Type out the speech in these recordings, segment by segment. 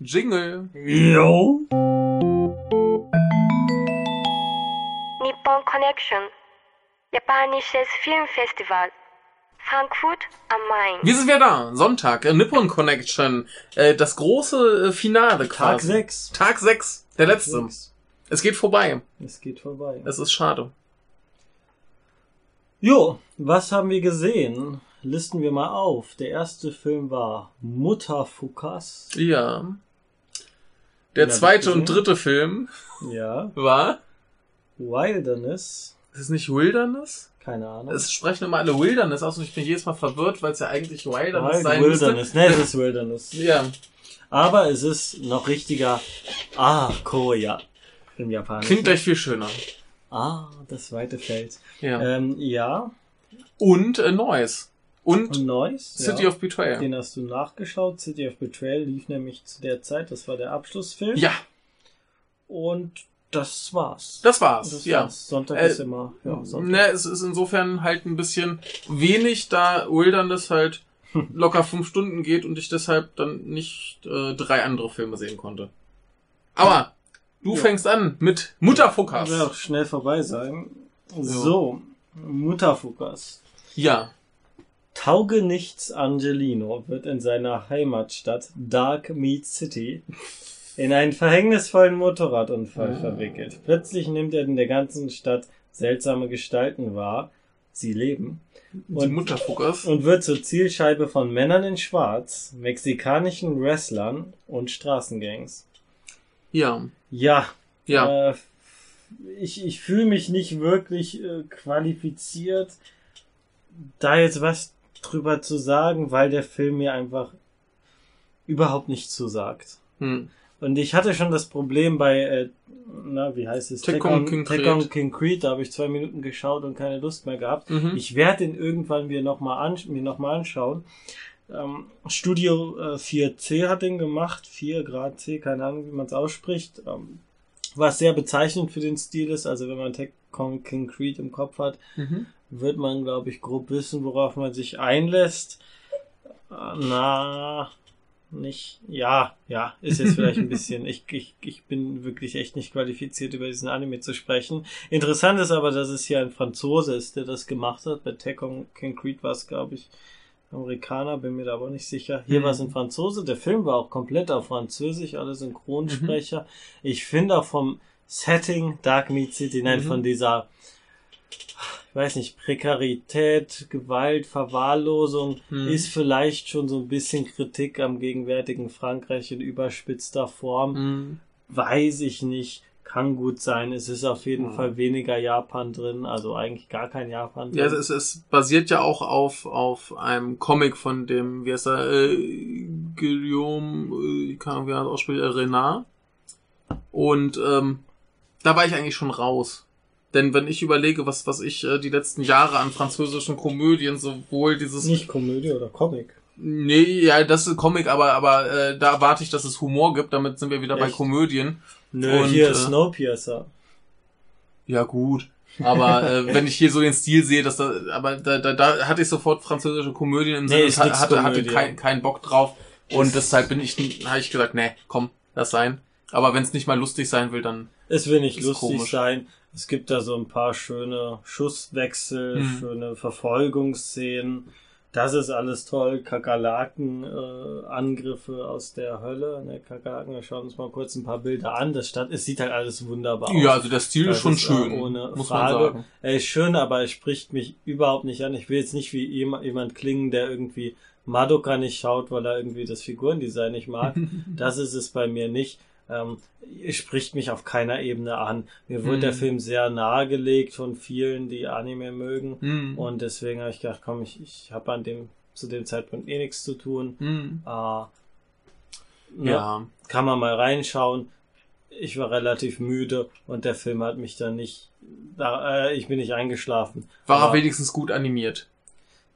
Jingle. Jo. Nippon Connection. Japanisches Filmfestival. Frankfurt am Main. Wir sind wieder da. Sonntag. Äh, Nippon Connection. Äh, das große äh, Finale quasi. Tag 6. Tag 6. Der letzte. Es geht vorbei. Es geht vorbei. Es ist schade. Jo, was haben wir gesehen? Listen wir mal auf. Der erste Film war Mutterfukas. Ja. Der zweite und dritte Film Ja. war. Wilderness. Ist es nicht Wilderness? Keine Ahnung. Es sprechen immer alle Wilderness aus und ich bin jedes Mal verwirrt, weil es ja eigentlich Wilderness Wild sein Wilderness. Ne, es ist Wilderness. müsste. Ja. Aber es ist noch richtiger Ah, Koya im Japanischen. Klingt gleich viel schöner. Ah, das weite Feld. Ja. Ähm, ja. Und äh, Noise. Und Und Noise. City ja. of Betrayal. Den hast du nachgeschaut. City of Betrayal lief nämlich zu der Zeit. Das war der Abschlussfilm. Ja, Und das war's. das war's. Das ja. war's. Sonntag Äh, ist immer. Ja, Sonntag. Ne, es ist insofern halt ein bisschen wenig, da Wilderness halt locker fünf Stunden geht und ich deshalb dann nicht äh, drei andere Filme sehen konnte. Aber du Ja. fängst an mit Mutterfuckers. Wird auch schnell vorbei sein. So, Mutterfuckers. Ja. Taugenichts Angelino wird in seiner Heimatstadt Dark Meat City in einen verhängnisvollen Motorradunfall Ah. verwickelt. Plötzlich nimmt er in der ganzen Stadt seltsame Gestalten wahr. Sie leben. Und, und wird zur Zielscheibe von Männern in Schwarz, mexikanischen Wrestlern und Straßengangs. Ja. Ja, Ja. Äh, ich ich fühle mich nicht wirklich äh, qualifiziert, da jetzt was drüber zu sagen, weil der Film mir einfach überhaupt nicht zusagt. Hm. Und ich hatte schon das Problem bei, äh, na, wie heißt es? Tekken King. King Creed, da habe ich zwei Minuten geschaut und keine Lust mehr gehabt. Mhm. Ich werde den irgendwann mir nochmal an, mir noch mal anschauen. Ähm, Studio äh, 4C hat den gemacht, 4 Grad C, keine Ahnung, wie man es ausspricht. Ähm, was sehr bezeichnend für den Stil ist, also wenn man Tekken King Creed im Kopf hat, Mhm. Wird man, glaube ich, grob wissen, worauf man sich einlässt. Na, nicht. Ja, ja, ist jetzt vielleicht ein bisschen. Ich, ich, ich bin wirklich echt nicht qualifiziert, über diesen Anime zu sprechen. Interessant ist aber, dass es hier ein Franzose ist, der das gemacht hat. Bei Tekken King Creed war es, glaube ich, Amerikaner, bin mir da aber nicht sicher. Hier Mhm. war es ein Franzose. Der Film war auch komplett auf Französisch, alle Synchronsprecher. Ich finde auch vom Setting Dark Meat City, nein, Mhm. von dieser ich weiß nicht, Prekarität, Gewalt, Verwahrlosung Hm. ist vielleicht schon so ein bisschen Kritik am gegenwärtigen Frankreich in überspitzter Form. Mhm. Weiß ich nicht. Kann gut sein. Es ist auf jeden Hm. Fall weniger Japan drin, also eigentlich gar kein Japan drin. Ja, es, es basiert ja auch auf, auf einem Comic von dem, wie heißt er, äh, Guillaume, äh, keine Ahnung, wie er das ausspricht, äh, Renard. Und ähm, da war ich eigentlich schon raus. Denn wenn ich überlege, was, was ich äh, die letzten Jahre an französischen Komödien, sowohl dieses nicht Komödie oder Comic. Nee, ja, das ist Comic, aber, aber äh, da erwarte ich, dass es Humor gibt, damit sind wir wieder bei Echt? Komödien. Nö, Und, hier äh, Snowpiercer. Ja, gut. Aber äh, wenn ich hier so den Stil sehe, dass da, aber da, da, da hatte ich sofort französische Komödien im Nee, Sinne, hatte, hatte Komödie. keinen keinen Bock drauf. Und deshalb bin ich, habe ich gesagt, nee, komm, lass sein. Aber wenn es nicht mal lustig sein will, dann. Es will nicht lustig komisch. sein. Es gibt da so ein paar schöne Schusswechsel, Hm. schöne Verfolgungsszenen. Das ist alles toll. Kakerlaken-Angriffe äh, Angriffe aus der Hölle. Ne, Kakerlaken, wir schauen uns mal kurz ein paar Bilder an. Das Stadt, es sieht halt alles wunderbar aus. Ja, also der Stil Das ist schon ist, äh, schön, ohne muss Frage. man sagen. Er ist schön, aber er spricht mich überhaupt nicht an. Ich will jetzt nicht wie jemand klingen, der irgendwie Madoka nicht schaut, weil er irgendwie das Figurendesign nicht mag. das ist es bei mir nicht. Ähm, es spricht mich auf keiner Ebene an. Mir wurde Hm. der Film sehr nahegelegt von vielen, die Anime mögen. Hm. Und deswegen habe ich gedacht, komm, ich, ich habe an dem zu dem Zeitpunkt eh nichts zu tun. Hm. Äh, ja. Ja. Kann man mal reinschauen. Ich war relativ müde und der Film hat mich dann nicht. Da, äh, ich bin nicht eingeschlafen. War er Aber- wenigstens gut animiert.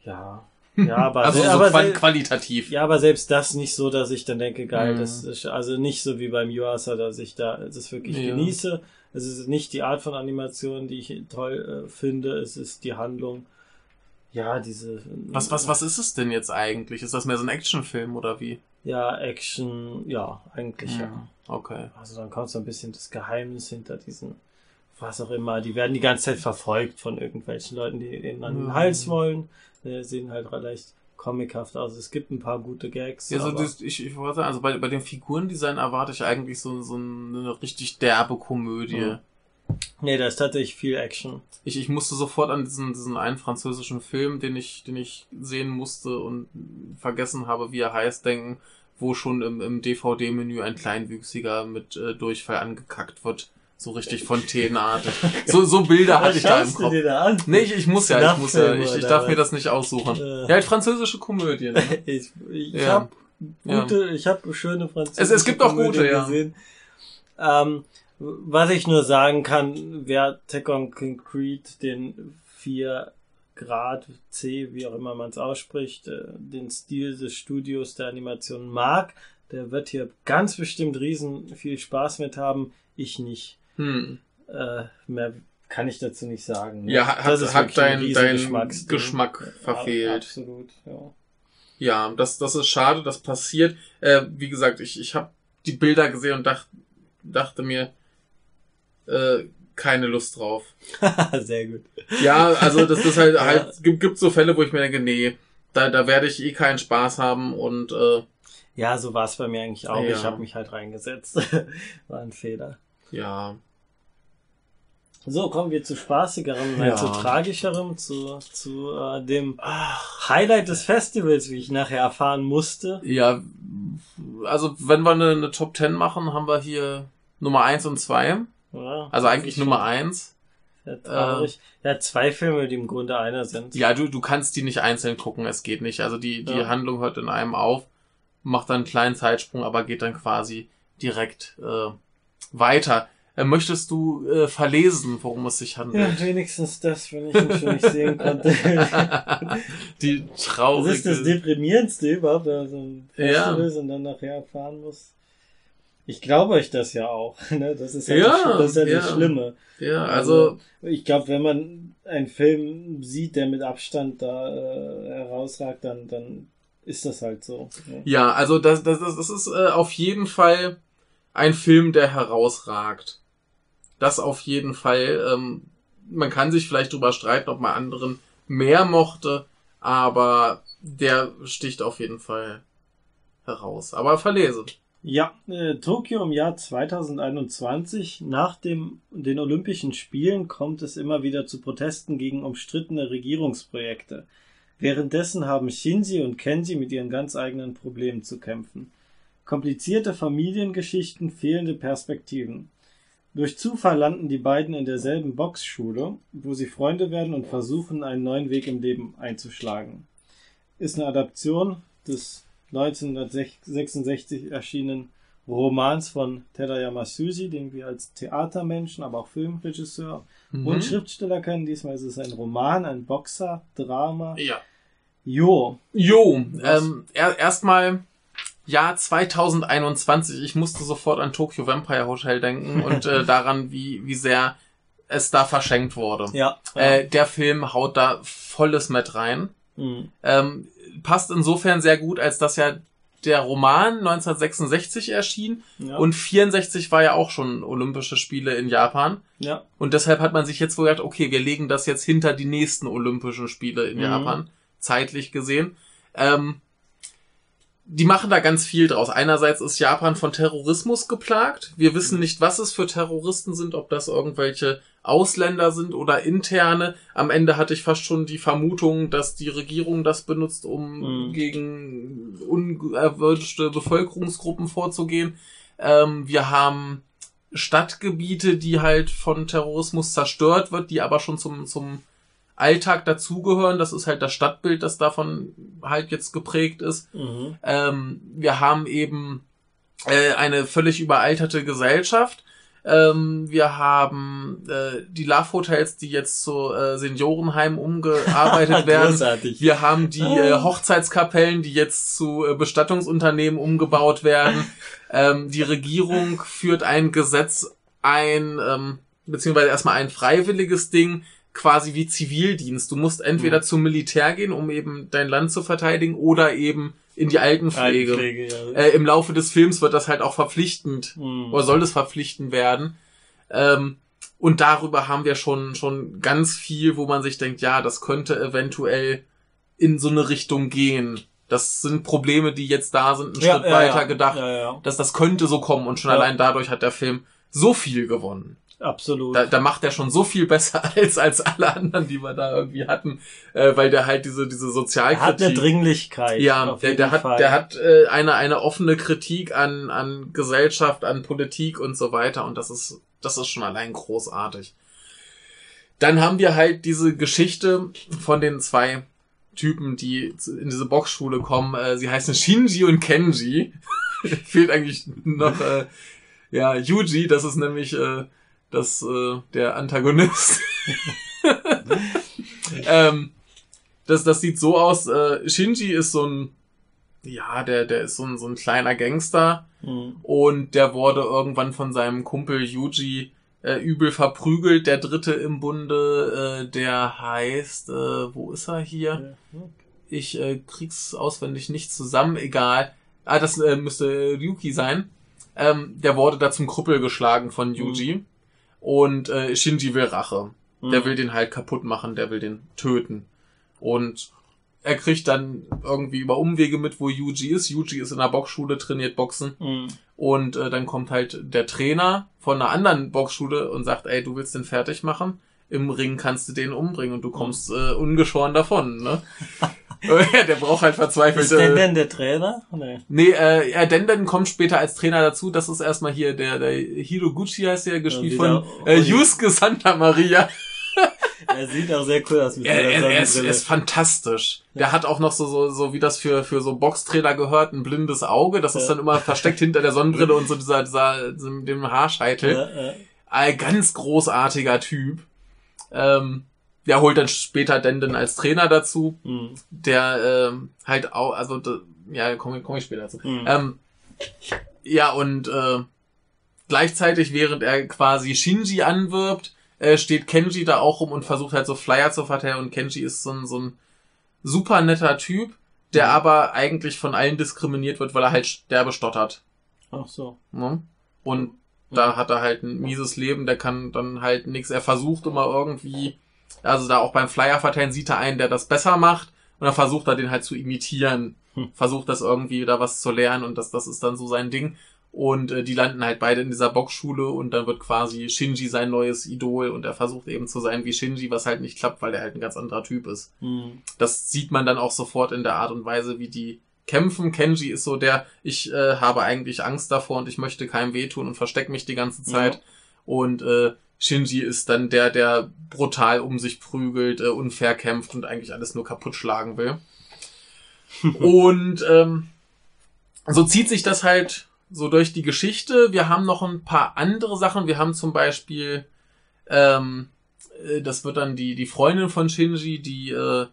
Ja. Ja, aber, Also so aber, qualitativ. ja, aber selbst das nicht so, dass ich dann denke, geil, Mhm. das ist also nicht so wie beim Yuasa, dass ich da das wirklich Ja. genieße. Es ist nicht die Art von Animation, die ich toll äh, finde. Es ist die Handlung. Ja, diese. Was, was, was ist es denn jetzt eigentlich? Ist das mehr so ein Actionfilm oder wie? Ja, Action, ja, eigentlich ja. Hm, Okay. Also dann kommt so ein bisschen das Geheimnis hinter diesen, was auch immer. Die werden die ganze Zeit verfolgt von irgendwelchen Leuten, die ihnen an den Mhm. Hals wollen. Die sehen halt recht comichaft aus. Es gibt ein paar gute Gags. Ja, so das, ich, ich wollte sagen, also bei, bei dem Figurendesign erwarte ich eigentlich so, so eine richtig derbe Komödie. Mhm. nee, da ist tatsächlich viel Action. Ich, ich musste sofort an diesen, diesen einen französischen Film, den ich, den ich sehen musste und vergessen habe, wie er heißt, denken, wo schon im, im DVD-Menü ein Kleinwüchsiger mit äh, Durchfall angekackt wird. So richtig fontänenartig. So, so Bilder hatte ich da im schaust du Kopf. dir da an? Nee, ich, ich muss ja, ich muss ja, ich, ich darf mir das nicht aussuchen. Äh. Ja, halt französische Komödien. Ne? Ich, ich Ja. habe gute, ich habe schöne französische Es- es gibt auch gute, ja. gesehen. Ähm, was ich nur sagen kann, wer Tech on Concrete den 4 Grad C, wie auch immer man es ausspricht, äh, den Stil des Studios der Animation mag, der wird hier ganz bestimmt riesen viel Spaß mit haben. Ich nicht. Hm. Äh, mehr kann ich dazu nicht sagen. ne? Ja, hat, Das ist hat dein, dein. Geschmack verfehlt. Absolut, ja. Ja, das, das ist schade, das passiert. Äh, wie gesagt, ich, ich habe die Bilder gesehen und dach, dachte mir, äh, keine Lust drauf. Sehr gut. Ja, also das ist halt, Ja. halt gibt, gibt so Fälle, wo ich mir denke, nee, da, da werde ich eh keinen Spaß haben und äh, Ja, so war es bei mir eigentlich auch. Ja. Ich habe mich halt reingesetzt. War ein Fehler. Ja. So, kommen wir zu spaßigerem, Ja. zu tragischerem, zu, zu äh, dem Highlight des Festivals, wie ich nachher erfahren musste. Ja, also wenn wir eine, eine Top 10 machen, haben wir hier Nummer 1 und 2. Ja, Also eigentlich Nummer schon 1. Sehr traurig. ja, zwei Filme, die im Grunde einer sind. Ja, du, du kannst die nicht einzeln gucken, es geht nicht. Also die, die Ja. Handlung hört in einem auf, macht dann einen kleinen Zeitsprung, aber geht dann quasi direkt äh, weiter. Äh, möchtest du äh, verlesen, worum es sich Ja, handelt? wenigstens das, wenn ich ihn schon nicht sehen konnte. die Das traurige... ist das Deprimierendste überhaupt, wenn man so ein Ja. Ist und dann nachher erfahren muss. Ich glaube euch das ja auch. Ne? Das ist ja, Ja, das, das, ist ja, ja. das Schlimme. ja, also Ich glaube, wenn man einen Film sieht, der mit Abstand da äh, herausragt, dann, dann ist das halt so. Ne? Ja, also das, das, das das ist äh, auf jeden Fall ein Film, der herausragt. Das auf jeden Fall. Ähm, man kann sich vielleicht drüber streiten, ob man anderen mehr mochte, aber der sticht auf jeden Fall heraus. Aber verlese. Ja, äh, Tokio im Jahr 2021. Nach dem, den Olympischen Spielen kommt es immer wieder zu Protesten gegen umstrittene Regierungsprojekte. Währenddessen haben Shinji und Kenji mit ihren ganz eigenen Problemen zu kämpfen. Komplizierte Familiengeschichten, fehlende Perspektiven. Durch Zufall landen die beiden in derselben Boxschule, wo sie Freunde werden und versuchen, einen neuen Weg im Leben einzuschlagen. Ist eine Adaption des 1966 erschienenen Romans von Terayama Suji, den wir als Theatermenschen, aber auch Filmregisseur Mhm. und Schriftsteller kennen. Diesmal ist es ein Roman, ein Boxer, Drama. Ja. Jo, Jo, ähm, er, erstmal Jahr 2021. Ich musste sofort an Tokyo Vampire Hotel denken und äh, daran, wie, wie sehr es da verschenkt wurde. ja. Äh, der Film haut da volles Met rein. Mhm. Ähm, passt insofern sehr gut, als dass ja der Roman 1966 erschien ja. und 64 war ja auch schon Olympische Spiele in Japan. ja. Und deshalb hat man sich jetzt wohl gedacht, okay, wir legen das jetzt hinter die nächsten Olympischen Spiele in Mhm. Japan, zeitlich gesehen. Ähm, die machen da ganz viel draus. Einerseits ist Japan von Terrorismus geplagt. Wir wissen nicht, was es für Terroristen sind, ob das irgendwelche Ausländer sind oder interne. Am Ende hatte ich fast schon die Vermutung, dass die Regierung das benutzt, um Mhm. gegen unerwünschte Bevölkerungsgruppen vorzugehen. Ähm, wir haben Stadtgebiete, die halt von Terrorismus zerstört wird, die aber schon zum, zum Alltag dazugehören. Das ist halt das Stadtbild, das davon halt jetzt geprägt ist. Mhm. Ähm, wir haben eben äh, eine völlig überalterte Gesellschaft. Ähm, wir haben äh, die Love Hotels, die jetzt zu äh, Seniorenheimen umgearbeitet werden. Großartig. Wir haben die äh, Hochzeitskapellen, die jetzt zu äh, Bestattungsunternehmen umgebaut werden. ähm, die Regierung führt ein Gesetz ein, ähm, beziehungsweise erstmal ein freiwilliges Ding, quasi wie Zivildienst. Du musst entweder Mhm. zum Militär gehen, um eben dein Land zu verteidigen, oder eben in die Altenpflege. Altenpflege, ja. Äh, Im Laufe des Films wird das halt auch verpflichtend Hm. oder soll das verpflichtend werden. Ähm, und darüber haben wir schon, schon ganz viel, wo man sich denkt, ja, das könnte eventuell in so eine Richtung gehen. Das sind Probleme, die jetzt da sind, einen ja, Schritt ja, weiter gedacht, dass das könnte so kommen und schon allein dadurch hat der Film so viel gewonnen. Absolut. Da, da macht er schon so viel besser als, als alle anderen, die wir da irgendwie hatten, äh, weil der halt diese, diese er Sozialkritik. hat eine Dringlichkeit. Ja, der, der hat, der hat äh, eine, eine offene Kritik an, an Gesellschaft, an Politik und so weiter und das ist, das ist schon allein großartig. Dann haben wir halt diese Geschichte von den zwei Typen, die in diese Boxschule kommen. Äh, sie heißen Shinji und Kenji. Fehlt eigentlich noch äh, ja Yuji, das ist nämlich äh, das äh, der Antagonist. ähm, das, das sieht so aus. Äh, Shinji ist so ein, ja, der, der ist so ein, so ein kleiner Gangster Hm. und der wurde irgendwann von seinem Kumpel Yuji äh, übel verprügelt. Der dritte im Bunde, äh, der heißt, äh, wo ist er hier? Ich äh, krieg's auswendig nicht zusammen, egal. Ah, das äh, müsste Ryuki sein. Ähm, der wurde da zum Krüppel geschlagen von Yuji. Und äh, Shinji will Rache. Der Hm. will den halt kaputt machen, der will den töten. Und er kriegt dann irgendwie über Umwege mit, wo Yuji ist. Yuji ist in der Boxschule, trainiert Boxen. Hm. Und äh, dann kommt halt der Trainer von einer anderen Boxschule und sagt, ey, du willst den fertig machen? Im Ring kannst du den umbringen und du kommst äh, ungeschoren davon, ne? ja, der braucht halt verzweifelt. Ist denn denn der Trainer? Nee. nee, äh, ja, Denden kommt später als Trainer dazu. Das ist erstmal hier der, der Hiroguchi heißt der, gespielt wieder von äh, Yusuke Santa Maria. Er sieht auch sehr cool aus mit Er, er, er, ist, er ist fantastisch. Der hat auch noch so, so, so wie das für, für so Boxtrainer gehört, ein blindes Auge. Das ist Ja. dann immer versteckt hinter der Sonnenbrille und so dieser, dieser, dem Haarscheitel. Ja, ja. Ein ganz großartiger Typ. Ähm, der holt dann später Denden als Trainer dazu, Hm. der ähm, halt auch, also ja, komme komm ich später dazu. Hm. Ähm, ja, und äh, gleichzeitig, während er quasi Shinji anwirbt, äh, steht Kenji da auch rum und versucht halt so Flyer zu verteilen und Kenji ist so ein, so ein super netter Typ, der Mhm. aber eigentlich von allen diskriminiert wird, weil er halt sterbe stottert. Ach so. Ne? Und da Mhm. hat er halt ein mieses Leben, der kann dann halt nichts. Er versucht immer irgendwie, also da auch beim Flyer verteilen sieht er einen, der das besser macht und dann versucht er den halt zu imitieren. Hm. Versucht das irgendwie da was zu lernen und das, das ist dann so sein Ding. Und äh, die landen halt beide in dieser Boxschule und dann wird quasi Shinji sein neues Idol und er versucht eben zu sein wie Shinji, was halt nicht klappt, weil er halt ein ganz anderer Typ ist Hm. das sieht man dann auch sofort in der Art und Weise, wie die kämpfen. Kenji ist so der, ich äh, habe eigentlich Angst davor und ich möchte keinem wehtun und verstecke mich die ganze Zeit. Ja. Und äh, Shinji ist dann der, der brutal um sich prügelt, äh, unfair kämpft und eigentlich alles nur kaputt schlagen will. und ähm, so zieht sich das halt so durch die Geschichte. Wir haben noch ein paar andere Sachen. Wir haben zum Beispiel, ähm, äh, das wird dann die, die Freundin von Shinji, die äh,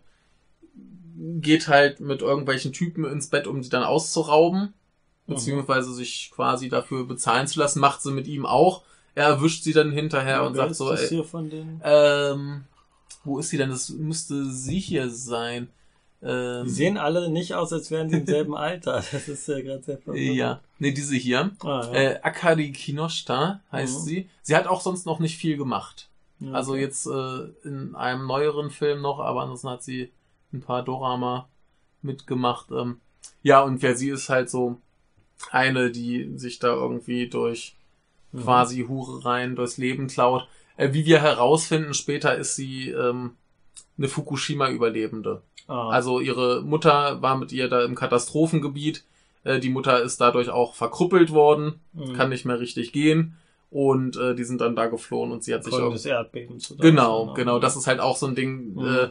geht halt mit irgendwelchen Typen ins Bett, um sie dann auszurauben, Mhm. beziehungsweise sich quasi dafür bezahlen zu lassen, macht sie mit ihm auch. Er erwischt sie dann hinterher und Wer sagt ist so, das ey, hier von den? ähm, wo ist sie denn? Das müsste sie hier sein. Ähm, Die sehen alle nicht aus, als wären sie im selben Alter. Das ist ja gerade sehr verwirrend. ja, nee, diese hier. Ah, ja. Äh, Akari Kinoshita heißt Mhm. sie. Sie hat auch sonst noch nicht viel gemacht. Ja, Also okay. jetzt äh, in einem neueren Film noch, aber ansonsten hat sie ein paar Dorama mitgemacht. Ähm, ja, und wer sie ist halt so eine, die sich da irgendwie durch Mhm. quasi Hurereien durchs Leben klaut. Äh, wie wir herausfinden, später ist sie ähm, eine Fukushima-Überlebende. Ah, Also ihre Mutter war mit ihr da im Katastrophengebiet. Äh, die Mutter ist dadurch auch verkrüppelt worden, mhm. kann nicht mehr richtig gehen. Und äh, die sind dann da geflohen und sie hat sich Folge auch des Erdbebens. Genau, was, genau. Das ist halt auch so ein Ding, Mhm. äh,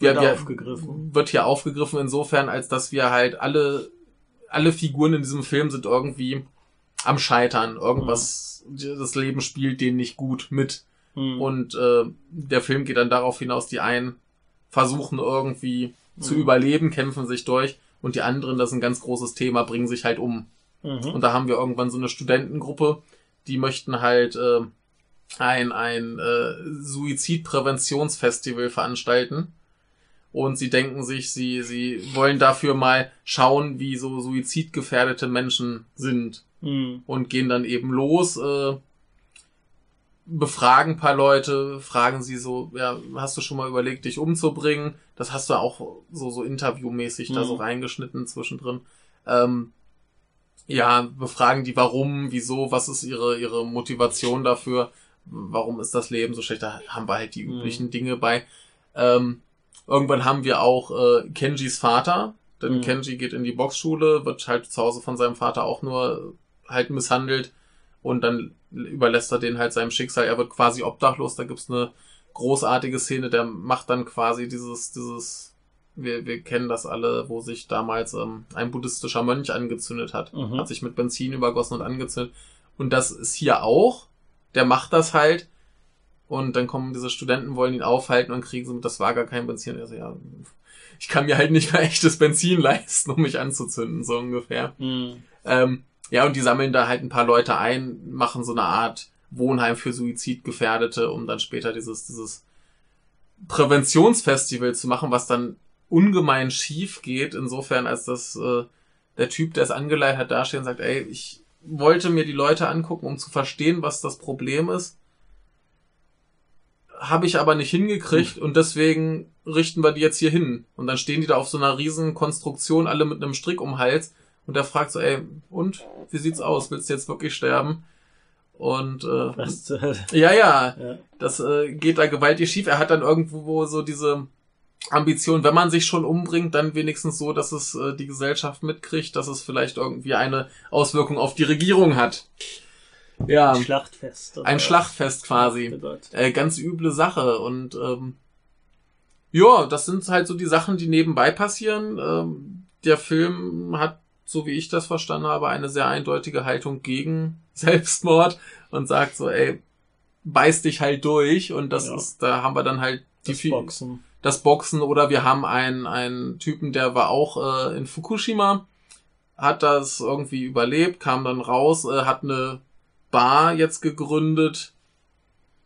wir, wir, aufgegriffen. wird hier aufgegriffen insofern, als dass wir halt alle, alle Figuren in diesem Film sind irgendwie am Scheitern. Irgendwas, das Leben spielt denen nicht gut mit. Mhm. Und äh, der Film geht dann darauf hinaus, die einen versuchen irgendwie zu Mhm. überleben, kämpfen sich durch und die anderen, das ist ein ganz großes Thema, bringen sich halt um. Mhm. Und da haben wir irgendwann so eine Studentengruppe, die möchten halt äh, ein, ein äh, Suizidpräventionsfestival veranstalten. Und sie denken sich, sie, sie wollen dafür mal schauen, wie so suizidgefährdete Menschen sind Mhm. und gehen dann eben los, äh, befragen ein paar Leute, fragen sie so, ja, hast du schon mal überlegt, dich umzubringen? Das hast du auch so, so interviewmäßig da Mhm. so reingeschnitten zwischendrin. Ähm, ja, befragen die warum, wieso, was ist ihre, ihre Motivation dafür, warum ist das Leben so schlecht, da haben wir halt die Mhm. üblichen Dinge bei. Ähm, irgendwann haben wir auch äh, Kenjis Vater, denn Mhm. Kenji geht in die Boxschule, wird halt zu Hause von seinem Vater auch nur halt misshandelt und dann überlässt er den halt seinem Schicksal. Er wird quasi obdachlos. Da gibt's eine großartige Szene, der macht dann quasi dieses, dieses, wir, wir kennen das alle, wo sich damals ähm, ein buddhistischer Mönch angezündet hat. Mhm. Hat sich mit Benzin übergossen und angezündet. Und das ist hier auch. Der macht das halt. Und dann kommen diese Studenten, wollen ihn aufhalten und kriegen so mit, das war gar kein Benzin. Er so, ja, ich kann mir halt nicht mehr echtes Benzin leisten, um mich anzuzünden, so ungefähr. Mhm. Ähm, ja, und die sammeln da halt ein paar Leute ein, machen so eine Art Wohnheim für Suizidgefährdete, um dann später dieses, dieses Präventionsfestival zu machen, was dann ungemein schief geht, insofern als das äh, der Typ, der es angeleitet hat, dasteht und sagt, ey, ich wollte mir die Leute angucken, um zu verstehen, was das Problem ist. Habe ich aber nicht hingekriegt und deswegen richten wir die jetzt hier hin. Und dann stehen die da auf so einer riesen Konstruktion, alle mit einem Strick um Hals. Und der fragt so, ey, und? Wie sieht's aus? Willst du jetzt wirklich sterben? Und äh, Was zur Hölle? ja, ja, Ja. das äh, geht da gewaltig schief. Er hat dann irgendwo so diese Ambition, wenn man sich schon umbringt, dann wenigstens so, dass es äh, die Gesellschaft mitkriegt, dass es vielleicht irgendwie eine Auswirkung auf die Regierung hat. Ja, Ein Schlachtfest. ein? Schlachtfest quasi. Äh, ganz üble Sache und ähm, ja, das sind halt so die Sachen, die nebenbei passieren. Ähm, der Film hat, so wie ich das verstanden habe, eine sehr eindeutige Haltung gegen Selbstmord und sagt so, ey, beiß dich halt durch und das Ja. ist, da haben wir dann halt die Das Boxen. das Boxen oder wir haben einen, einen Typen, der war auch äh, in Fukushima, hat das irgendwie überlebt, kam dann raus, äh, hat eine Bar jetzt gegründet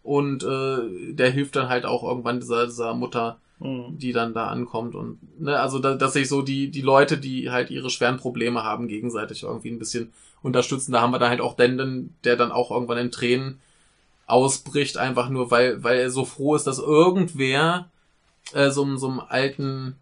und äh, der hilft dann halt auch irgendwann dieser, dieser Mutter, Mhm. die dann da ankommt und ne, also da, dass sich so die die Leute, die halt ihre schweren Probleme haben, gegenseitig irgendwie ein bisschen unterstützen. Da haben wir dann halt auch Denden, der dann auch irgendwann in Tränen ausbricht, einfach nur weil weil er so froh ist, dass irgendwer äh, so, so einem alten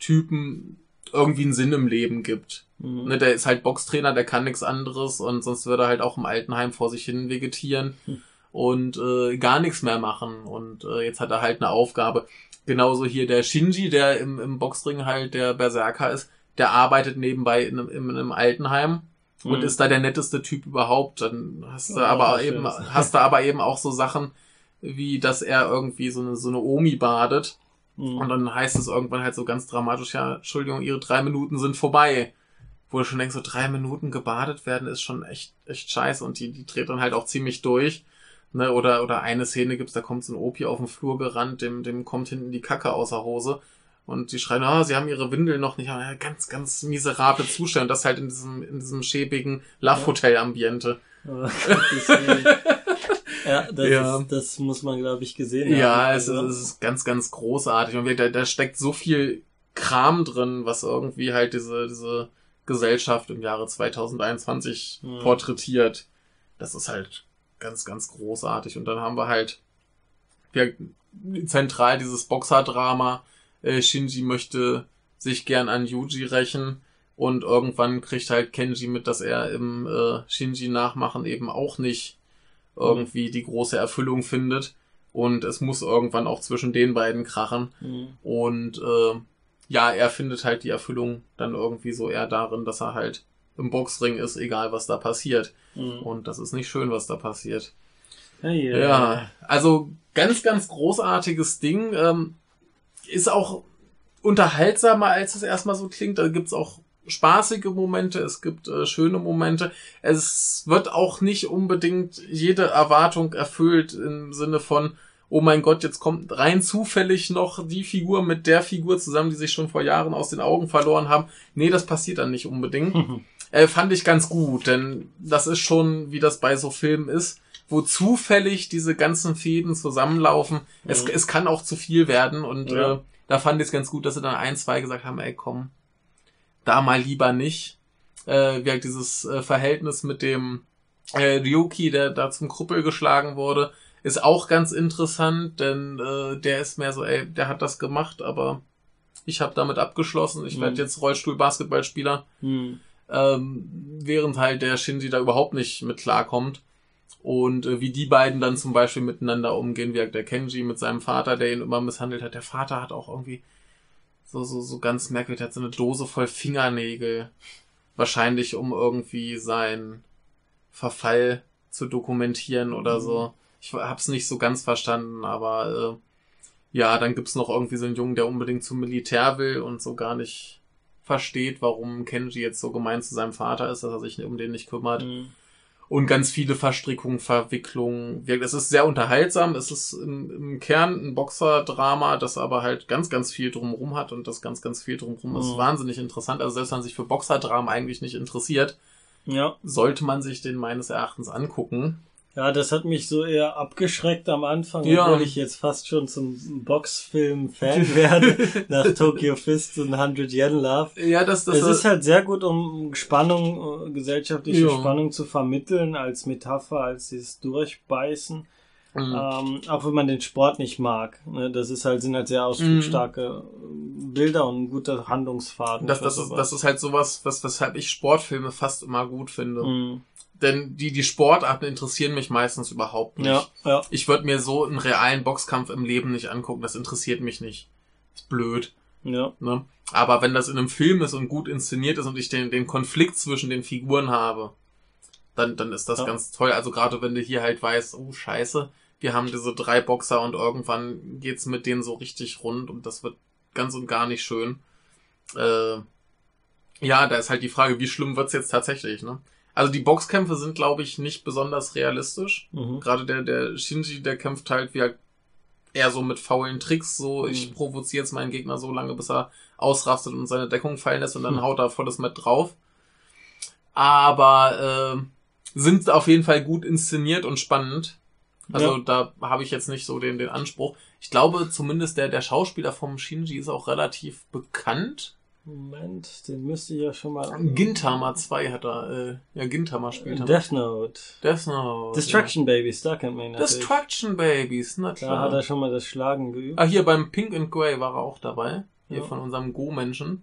Typen irgendwie einen Sinn im Leben gibt. Mhm. Ne, der ist halt Boxtrainer, der kann nichts anderes und sonst würde er halt auch im Altenheim vor sich hin vegetieren Hm. und äh, gar nichts mehr machen. Und äh, jetzt hat er halt eine Aufgabe. Genauso hier der Shinji, der im, im Boxring halt der Berserker ist, der arbeitet nebenbei in einem, in einem Altenheim und Mhm. ist da der netteste Typ überhaupt. Dann hast du Ja, aber eben, wär's. hast du aber eben auch so Sachen, wie dass er irgendwie so eine, so eine Omi badet. Mhm. Und dann heißt es irgendwann halt so ganz dramatisch, ja, Entschuldigung, ihre drei Minuten sind vorbei. Wo du schon denkst, so drei Minuten gebadet werden ist schon echt, echt scheiße. Und die, die dreht dann halt auch ziemlich durch. Ne, oder, oder eine Szene gibt's, da kommt so ein Opi auf den Flur gerannt, dem, dem kommt hinten die Kacke aus der Hose. Und die schreien, ah, sie haben ihre Windel noch nicht. Ja, ganz, ganz miserable Zustände. Und das halt in diesem, in diesem schäbigen Love-Hotel-Ambiente. Oh, ja, das, Ja. Ist, das muss man, glaube ich, gesehen haben. Ja, es ist, Also, es ist ganz, ganz großartig. Und da, da steckt so viel Kram drin, was irgendwie halt diese, diese Gesellschaft im Jahre 2021 Ja. porträtiert. Das ist halt ganz, ganz großartig. Und dann haben wir halt ja, zentral dieses Boxer-Drama. Äh, Shinji möchte sich gern an Yuji rächen. Und irgendwann kriegt halt Kenji mit, dass er im äh, Shinji-Nachmachen eben auch nicht irgendwie die große Erfüllung findet. Und es muss irgendwann auch zwischen den beiden krachen. mhm. Und äh, ja, er findet halt die Erfüllung dann irgendwie so eher darin, dass er halt im Boxring ist, egal was da passiert. Mhm. Und das ist nicht schön, was da passiert. Ja, ja. Ja, also ganz, ganz großartiges Ding. Ähm, ist auch unterhaltsamer, als es erstmal so klingt. Da gibt's auch spaßige Momente, es gibt äh, schöne Momente. Es wird auch nicht unbedingt jede Erwartung erfüllt im Sinne von, oh mein Gott, jetzt kommt rein zufällig noch die Figur mit der Figur zusammen, die sich schon vor Jahren aus den Augen verloren haben. Nee, das passiert dann nicht unbedingt. Mhm. Äh, fand ich ganz gut, denn das ist schon, wie das bei so Filmen ist, wo zufällig diese ganzen Fäden zusammenlaufen. Es, Mhm. es kann auch zu viel werden und Ja. äh, Da fand ich es ganz gut, dass sie dann ein, zwei gesagt haben, ey, komm, da mal lieber nicht. Äh, wie halt dieses äh, Verhältnis mit dem äh, Ryuki, der da zum Krüppel geschlagen wurde, ist auch ganz interessant, denn äh, der ist mehr so, ey, der hat das gemacht, aber ich habe damit abgeschlossen. Ich Mhm. werde jetzt Rollstuhl-Basketballspieler, Hm. ähm, während halt der Shinji da überhaupt nicht mit klarkommt. Und äh, wie die beiden dann zum Beispiel miteinander umgehen, wie halt der Kenji mit seinem Vater, der ihn immer misshandelt hat. Der Vater hat auch irgendwie so, so, so ganz merkwürdig, hat so eine Dose voll Fingernägel. Wahrscheinlich, um irgendwie seinen Verfall zu dokumentieren oder so. Ich hab's nicht so ganz verstanden, aber äh, ja, dann gibt's noch irgendwie so einen Jungen, der unbedingt zum Militär will und so gar nicht versteht, warum Kenji jetzt so gemein zu seinem Vater ist, dass er sich um den nicht kümmert. Hm. Und ganz viele Verstrickungen, Verwicklungen. Wirkt- Es ist sehr unterhaltsam. Es ist im, im Kern ein Boxerdrama, das aber halt ganz, ganz viel drumherum hat und das ganz, ganz viel drumherum ist Mhm. wahnsinnig interessant. Also selbst wenn man sich für Boxerdramen eigentlich nicht interessiert, Ja. sollte man sich den meines Erachtens angucken. Ja, das hat mich so eher abgeschreckt am Anfang, Ja. obwohl ich jetzt fast schon zum Boxfilm-Fan werde, nach Tokyo Fist und 100 Yen Love. Ja, das, das es ist halt sehr gut, um Spannung, äh, gesellschaftliche Ja. Spannung zu vermitteln, als Metapher, als dieses Durchbeißen. Mhm. Ähm, auch wenn man den Sport nicht mag. Ne? Das ist halt, sind halt sehr ausdrucksstarke äh, Bilder und ein guter Handlungsfaden. das, das, ist, das ist halt sowas, was, weshalb ich Sportfilme fast immer gut finde. Mhm. Denn die, die Sportarten interessieren mich meistens überhaupt nicht. Ja, ja. Ich würde mir so einen realen Boxkampf im Leben nicht angucken. Das interessiert mich nicht. Ist blöd. Ja. Ne? Aber wenn das in einem Film ist und gut inszeniert ist und ich den, den Konflikt zwischen den Figuren habe, dann, dann ist das Ja. ganz toll. Also gerade wenn du hier halt weißt, oh scheiße, wir haben diese drei Boxer und irgendwann geht's mit denen so richtig rund und das wird ganz und gar nicht schön. Äh, ja, da ist halt die Frage, wie schlimm wird's jetzt tatsächlich, ne? Also die Boxkämpfe sind, glaube ich, nicht besonders realistisch. Mhm. Gerade der, der Shinji, der kämpft halt wie eher so mit faulen Tricks, so ich Mhm. provoziere jetzt meinen Gegner so lange, bis er ausrastet und seine Deckung fallen lässt und dann Mhm. haut er volles Met drauf. Aber äh, sind auf jeden Fall gut inszeniert und spannend. Also Ja. da habe ich jetzt nicht so den, den Anspruch. Ich glaube zumindest der, der Schauspieler vom Shinji ist auch relativ bekannt. Moment, den müsste ich ja schon mal. Gintama 2 hat er, äh, ja Gintama spielt er. Death Note. Death Note. Destruction Babies, da kennt man ihn Ja. natürlich. Destruction Babies, na Da klar. hat er schon mal das Schlagen geübt. Ah, hier beim Pink and Grey war er auch dabei. Hier Ja. von unserem Go-Menschen.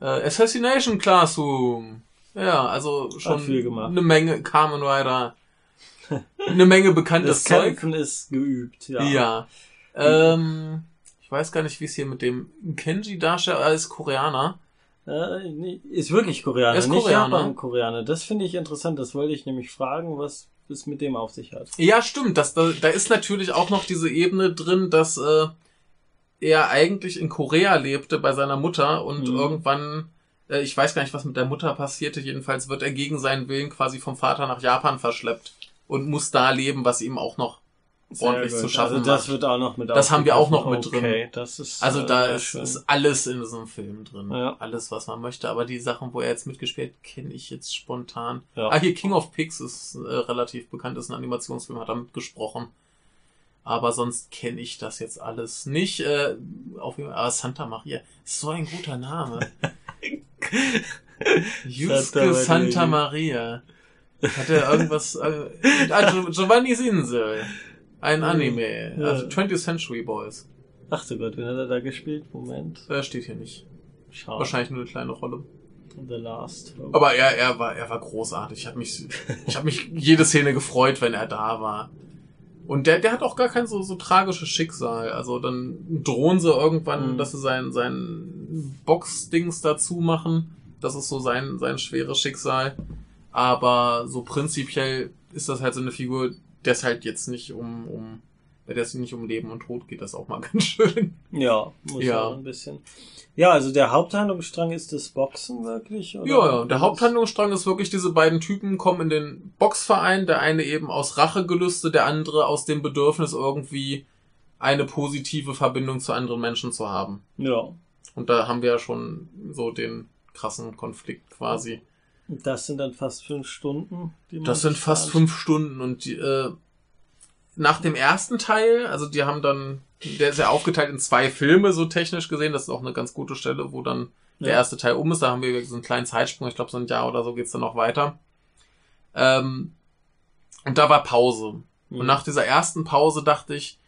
Äh, Assassination Classroom. Ja, also schon viel gemacht. eine Menge Kamen Rider. Eine Menge bekanntes Das Zeug. Ist geübt, ja. Ja. Ähm, ich weiß gar nicht, wie es hier mit dem Kenji darstellt. Er ist Koreaner. Äh, nee, ist wirklich Koreaner, Er ist nicht Koreaner. Japan-Koreaner. Das finde ich interessant. Das wollte ich nämlich fragen, was es mit dem auf sich hat. Ja, stimmt. Das, da, da ist natürlich auch noch diese Ebene drin, dass äh, er eigentlich in Korea lebte bei seiner Mutter und Mhm. irgendwann, äh, ich weiß gar nicht, was mit der Mutter passierte, jedenfalls wird er gegen seinen Willen quasi vom Vater nach Japan verschleppt und muss da leben, was ihm auch noch ordentlich Sehr zu gut. schaffen Also das macht. wird auch noch mit Das haben wir auch noch mit drin. Okay, das ist. Also äh, da sehr ist, ist alles in diesem Film drin. Ja. Alles, was man möchte. Aber die Sachen, wo er jetzt mitgespielt, kenne ich jetzt spontan. Ja. Ah, hier King of Pigs ist äh, relativ bekannt, ist ein Animationsfilm, hat er mitgesprochen. Aber sonst kenne ich das jetzt alles nicht. Äh, auf jeden Fall, aber Santa Maria ist so ein guter Name. Yusuke Santa Santa Maria. Hat er irgendwas... Äh, ah, Gio- Giovanni's Insel. Ein. Anime. Ja. Also 20th Century Boys. Ach du Gott, wen hat er da gespielt? Moment. Äh, steht hier nicht. Schau. Wahrscheinlich nur eine kleine Rolle. The Last. Hope. Aber er, er war, er war großartig. Ich habe mich, ich habe mich jede Szene gefreut, wenn er da war. Und der, der hat auch gar kein so, so tragisches Schicksal. Also dann drohen sie irgendwann, Mhm. dass sie sein, sein Box-Dings dazu machen. Das ist so sein, sein schweres Schicksal. Aber so prinzipiell ist das halt so eine Figur, der es halt jetzt nicht um, um, der es nicht um Leben und Tod geht, das auch mal ganz schön. Ja, muss Ja. ein bisschen. Ja, also der Haupthandlungsstrang ist das Boxen wirklich? Oder? Ja, ja, der Haupthandlungsstrang ist wirklich, diese beiden Typen kommen in den Boxverein, der eine eben aus Rachegelüste, der andere aus dem Bedürfnis irgendwie eine positive Verbindung zu anderen Menschen zu haben. Ja. Und da haben wir ja schon so den krassen Konflikt quasi. Das sind dann fast fünf Stunden. Das sind fast fünf Stunden und die, äh, nach dem ersten Teil, also die haben dann der ist ja aufgeteilt in zwei Filme, so technisch gesehen. Das ist auch eine ganz gute Stelle, wo dann der Ja. erste Teil um ist. Da haben wir so einen kleinen Zeitsprung. Ich glaube, so ein Jahr oder so geht's dann noch weiter. Ähm, und da war Pause. Mhm. Und nach dieser ersten Pause dachte ich,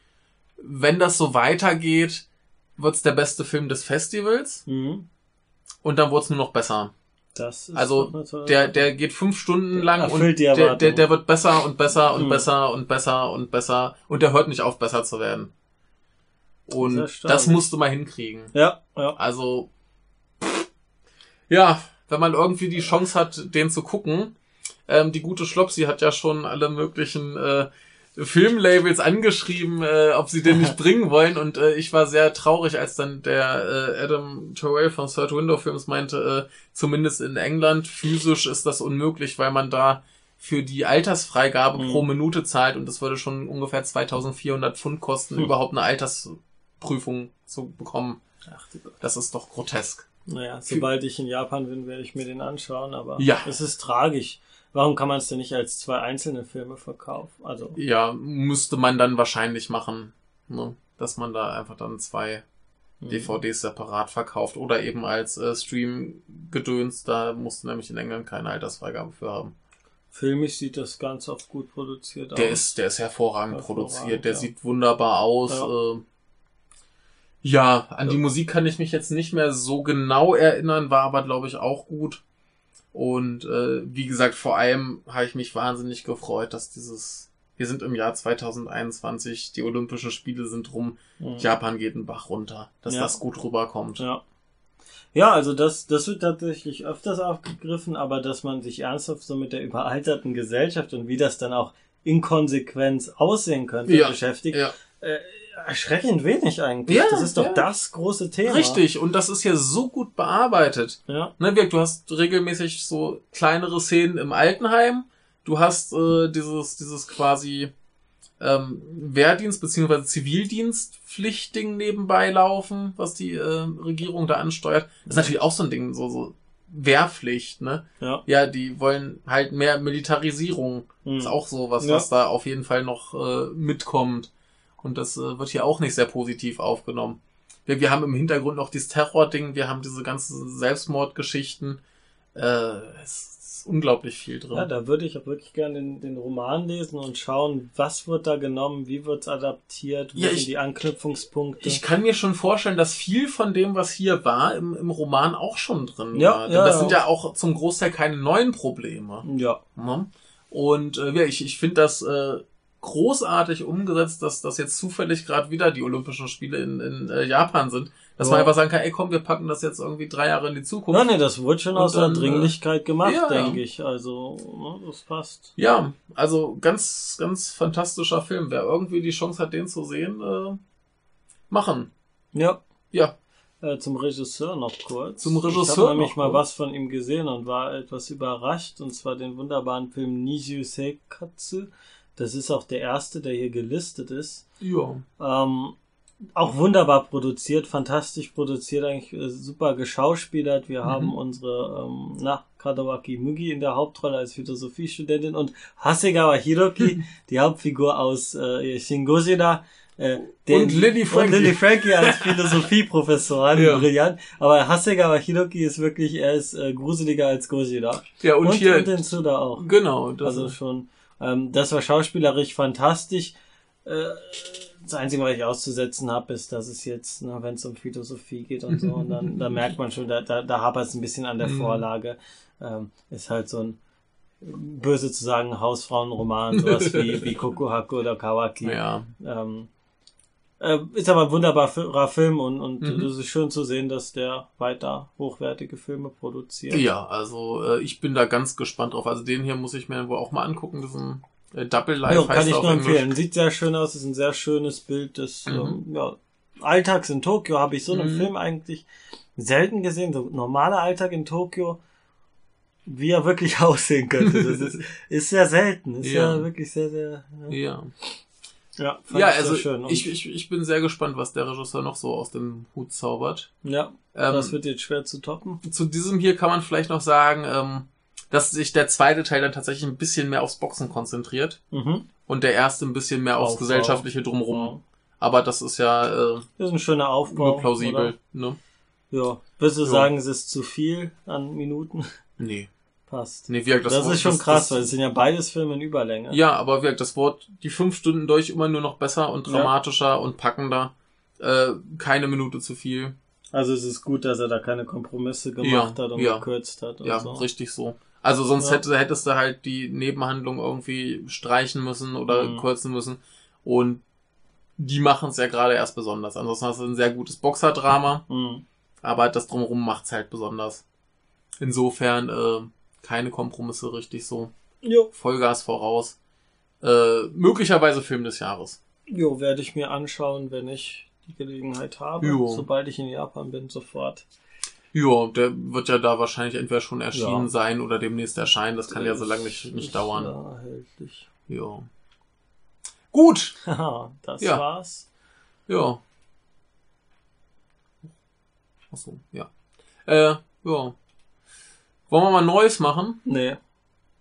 wenn das so weitergeht, wird's der beste Film des Festivals. Mhm. Und dann wurde es nur noch besser. Das ist Also, Der, der geht fünf Stunden lang und der, der, der wird besser und besser und Mhm. besser und besser und besser und der hört nicht auf, besser zu werden. Und das musst du mal hinkriegen. Ja, ja. Also, ja, wenn man irgendwie die Chance hat, den zu gucken. Ähm, die gute Schlopsi hat ja schon alle möglichen äh, Filmlabels angeschrieben, äh, ob sie den nicht bringen wollen. Und äh, ich war sehr traurig, als dann der äh, Adam Terrell von Third Window Films meinte, äh, zumindest in England physisch ist das unmöglich, weil man da für die Altersfreigabe Mhm. pro Minute zahlt und das würde schon ungefähr 2400 Pfund kosten, Hm. überhaupt eine Altersprüfung zu bekommen. Ach. Das ist doch grotesk. Naja, sobald ich in Japan bin, werde ich mir den anschauen, aber Ja. es ist tragisch. Warum kann man es denn nicht als zwei einzelne Filme verkaufen? Also, Ja, müsste man dann wahrscheinlich machen, ne? dass man da einfach dann zwei hm. DVDs separat verkauft oder eben als äh, Stream-Gedöns, da musst du nämlich in England keine Altersfreigabe für haben. filmisch sieht das Ganze auch gut produziert Der aus. ist, der ist hervorragend, Hervorragend, produziert, der ja. sieht wunderbar aus. Ja. Äh, ja an die. Musik kann ich mich jetzt nicht mehr so genau erinnern, war aber glaube ich auch gut. Und äh, wie gesagt, vor allem habe ich mich wahnsinnig gefreut, dass dieses, wir sind im Jahr 2021, die Olympischen Spiele sind rum, Mhm. Japan geht einen Bach runter, dass Ja. das gut rüberkommt. Ja. Ja, also das, das wird tatsächlich öfters aufgegriffen, aber dass man sich ernsthaft so mit der überalterten Gesellschaft und wie das dann auch in Konsequenz aussehen könnte Ja, beschäftigt, Ja, äh, erschreckend wenig eigentlich. Ja, das ist doch ja. das große Thema. richtig. Und das ist ja so gut bearbeitet. Ja. Ne, Birk, du hast regelmäßig so kleinere Szenen im Altenheim. Du hast äh, dieses, dieses quasi ähm, Wehrdienst bzw. Zivildienstpflichtding nebenbei laufen, was die äh, Regierung da ansteuert. Das ist natürlich auch so ein Ding, so, so Wehrpflicht, ne? Ja. Ja, die wollen halt mehr Militarisierung. Hm. Ist auch so was, Ja. was da auf jeden Fall noch äh, mitkommt. Und das äh, wird hier auch nicht sehr positiv aufgenommen. Wir, wir haben im Hintergrund noch dieses Terror-Ding, wir haben diese ganzen Selbstmordgeschichten. Äh, es ist unglaublich viel drin. Ja, da würde ich auch wirklich gerne den, den Roman lesen und schauen, was wird da genommen, wie wird's adaptiert, wo Ja, sind die Anknüpfungspunkte. Ich kann mir schon vorstellen, dass viel von dem, was hier war, im, im Roman auch schon drin Ja, war. Denn ja, das sind ja auch zum Großteil keine neuen Probleme. ja. Ne? Und äh, ja, ich, ich finde das äh, großartig umgesetzt, dass das jetzt zufällig gerade wieder die Olympischen Spiele in, in äh, Japan sind. Dass Ja. man einfach sagen kann, ey komm, wir packen das jetzt irgendwie drei Jahre in die Zukunft. Ja, nee, das wurde schon Und aus der dann, äh, Dringlichkeit gemacht, ja. denke ich. Also, ne, das passt. Ja, also ganz, ganz fantastischer Film. Wer irgendwie die Chance hat, den zu sehen, äh, machen. Ja. Ja, Äh, zum Regisseur noch kurz. Zum Ich Regisseur habe nämlich mal was von ihm gesehen und war etwas überrascht. Und zwar den wunderbaren Film Niju Seikatsu. Das ist auch der erste, der hier gelistet ist. ja. Ähm, auch wunderbar produziert, fantastisch produziert, eigentlich äh, super geschauspielert. Wir Mhm. haben unsere, ähm, na, Kadawaki Mugi in der Hauptrolle als Philosophiestudentin und Hasegawa Hiroki, die Hauptfigur aus äh, Shin Gojira. Äh, den- Und Lily Frankie. Und Lily Frankie als Philosophieprofessorin, Ja. brillant. Aber Hasegawa Hiroki ist wirklich, er ist äh, gruseliger als Gojira. Ja, und, Und, hier, und den Suda auch. genau, das Also ist, schon, ähm, das war schauspielerisch fantastisch. Äh, das Einzige, was ich auszusetzen habe, ist, dass es jetzt, ne, wenn es um Philosophie geht und so, und dann, da merkt man schon, da, da, da hapert es ein bisschen an der Mhm. Vorlage. Ähm, ist halt so ein böse zu sagen Hausfrauenroman, sowas wie, wie Kokuhaku oder Kawaki. ja. Ähm, äh, ist aber ein wunderbarer Film und, und Mhm. es ist schön zu sehen, dass der weiter hochwertige Filme produziert. Ja, also äh, ich bin da ganz gespannt drauf. Also den hier muss ich mir wohl auch mal angucken, diesen äh, Double Life Ja, kann ich nur Englisch. empfehlen. Sieht sehr schön aus, ist ein sehr schönes Bild des Mhm. ähm, ja, Alltags in Tokio. Habe ich so einen Mhm. Film eigentlich selten gesehen. So normaler Alltag in Tokio, wie er wirklich aussehen könnte. Das ist, ist sehr selten. Ist ja, Ja. wirklich sehr, sehr. Ja, Ja, ja, fand ja also ich, ich, ich bin sehr gespannt, was der Regisseur noch so aus dem Hut zaubert. ja, Ähm, das wird jetzt schwer zu toppen. zu diesem hier kann man vielleicht noch sagen, ähm, dass sich der zweite Teil dann tatsächlich ein bisschen mehr aufs Boxen konzentriert Mhm. und der erste ein bisschen mehr aufs Aufbau. gesellschaftliche Drumherum. Aber das ist ja äh, Das ist ein schöner Aufbau. nur plausibel. Ne? Ja. Würdest du Ja. sagen, es ist zu viel an Minuten? Nee. Passt. Nee, wie gesagt, Das, das, Wort- ist schon das- krass, das- weil es sind ja beides Filme in Überlänge. Ja, aber wie gesagt, das Wort die fünf Stunden durch immer nur noch besser und Ja. dramatischer und packender. Äh, keine Minute zu viel. Also es ist gut, dass er da keine Kompromisse gemacht Ja, hat und ja. gekürzt hat und Ja, so. richtig so. Also sonst Ja. hätte, hättest du halt die Nebenhandlung irgendwie streichen müssen oder Mhm. kürzen müssen. Und die machen es ja gerade erst besonders. Ansonsten hast du ein sehr gutes Boxerdrama, Mhm. aber das drumherum macht's halt besonders. Insofern äh, keine Kompromisse richtig so. Jo. Vollgas voraus. Äh, möglicherweise Film des Jahres. jo, werde ich mir anschauen, wenn ich die Gelegenheit habe. Jo. Sobald ich in Japan bin, sofort. Ja, der wird ja da wahrscheinlich entweder schon erschienen Ja. sein oder demnächst erscheinen. Das kann ja so lange nicht, nicht dauern. Ja, erhältlich. Ja. Gut. Das Ja. war's. Ja. Achso, ja. Äh, ja. Wollen wir mal Neues machen? Nee.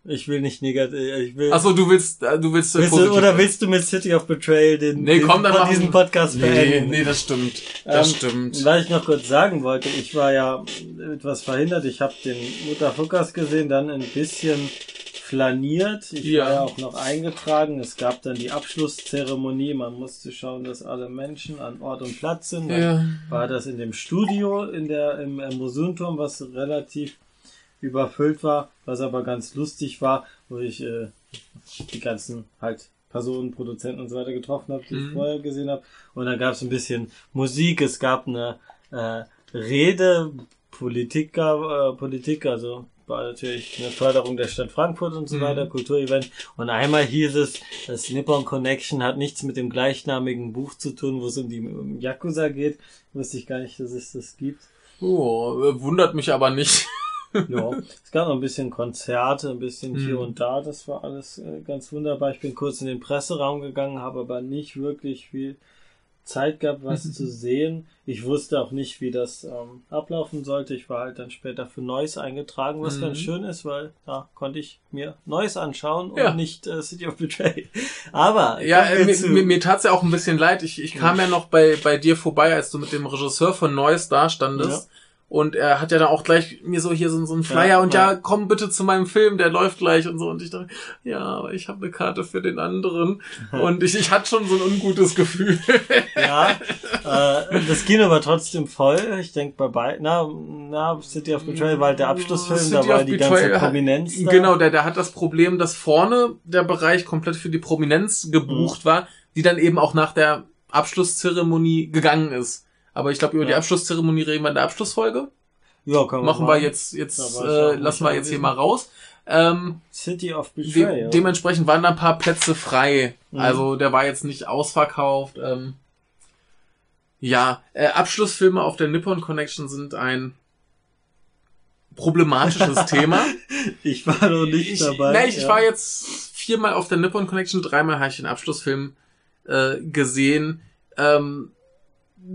Ich will nicht negativ. Ich will. Achso, du willst, äh, du willst, äh, willst du, oder willst du mit City of Betrayal den, Nee, den komm, dann von machen- diesem Podcast Nee, beenden? nee, das stimmt. Das Ähm, stimmt. Was ich noch kurz sagen wollte, ich war ja etwas verhindert. Ich habe den Mutterfuckers gesehen, dann ein bisschen flaniert. Ich Ja. war ja auch noch eingetragen. Es gab dann die Abschlusszeremonie. Man musste schauen, dass alle Menschen an Ort und Platz sind. Dann Ja. war das in dem Studio in der im, im Museumturm, was relativ überfüllt war, was aber ganz lustig war, wo ich äh, die ganzen halt Personen, Produzenten und so weiter getroffen habe, die ich Mhm. vorher gesehen habe. Und dann gab es ein bisschen Musik, es gab eine äh, Rede, Politiker, äh, Politik, also war natürlich eine Förderung der Stadt Frankfurt und so Mhm. weiter, Kulturevent. Und einmal hieß es, das Nippon Connection hat nichts mit dem gleichnamigen Buch zu tun, wo es um die um Yakuza geht. Wusste ich gar nicht, dass es das gibt. Oh, äh, wundert mich aber nicht. Ja, es gab noch ein bisschen Konzerte, ein bisschen hier Mhm. und da. Das war alles äh, ganz wunderbar. Ich bin kurz in den Presseraum gegangen, habe aber nicht wirklich viel Zeit gehabt, was Mhm. zu sehen. Ich wusste auch nicht, wie das ähm, ablaufen sollte. Ich war halt dann später für Neues eingetragen, was Mhm. ganz schön ist, weil da konnte ich mir Neues anschauen Ja. und nicht äh, City of Betrayal. Aber Ja, äh, mir, mir, mir tat's ja auch ein bisschen leid. Ich, ich kam ja noch bei, bei dir vorbei, als du mit dem Regisseur von Neues da standest. Und er hat ja da auch gleich mir so hier so, so einen Flyer Ja, und ja. ja. komm bitte zu meinem Film, der läuft gleich und so. Und ich dachte, ja, aber ich habe eine Karte für den anderen. und ich, ich hatte schon so ein ungutes Gefühl. Ja, äh, das Kino war trotzdem voll. Ich denke bei beiden, na, na, City of Betrayal war halt der Abschlussfilm, City da war of die Betrayal ganze Prominenz da. Genau, der, der hat das Problem, dass vorne der Bereich komplett für die Prominenz gebucht Mhm. war, die dann eben auch nach der Abschlusszeremonie gegangen ist. Aber ich glaube, über die Ja. Abschlusszeremonie reden wir in der Abschlussfolge. Ja, kann man Machen wir jetzt, jetzt äh, lassen wir jetzt hier anwesend. mal raus. Ähm, City of de Betrayal. dementsprechend waren da ein paar Plätze frei. Mhm. Also der war jetzt nicht ausverkauft. Ähm, ja, äh, Abschlussfilme auf der Nippon Connection sind ein problematisches Thema. ich war noch nicht ich, dabei. Nee, ich ja. war jetzt viermal auf der Nippon Connection, dreimal habe ich den Abschlussfilm äh, gesehen. Ähm,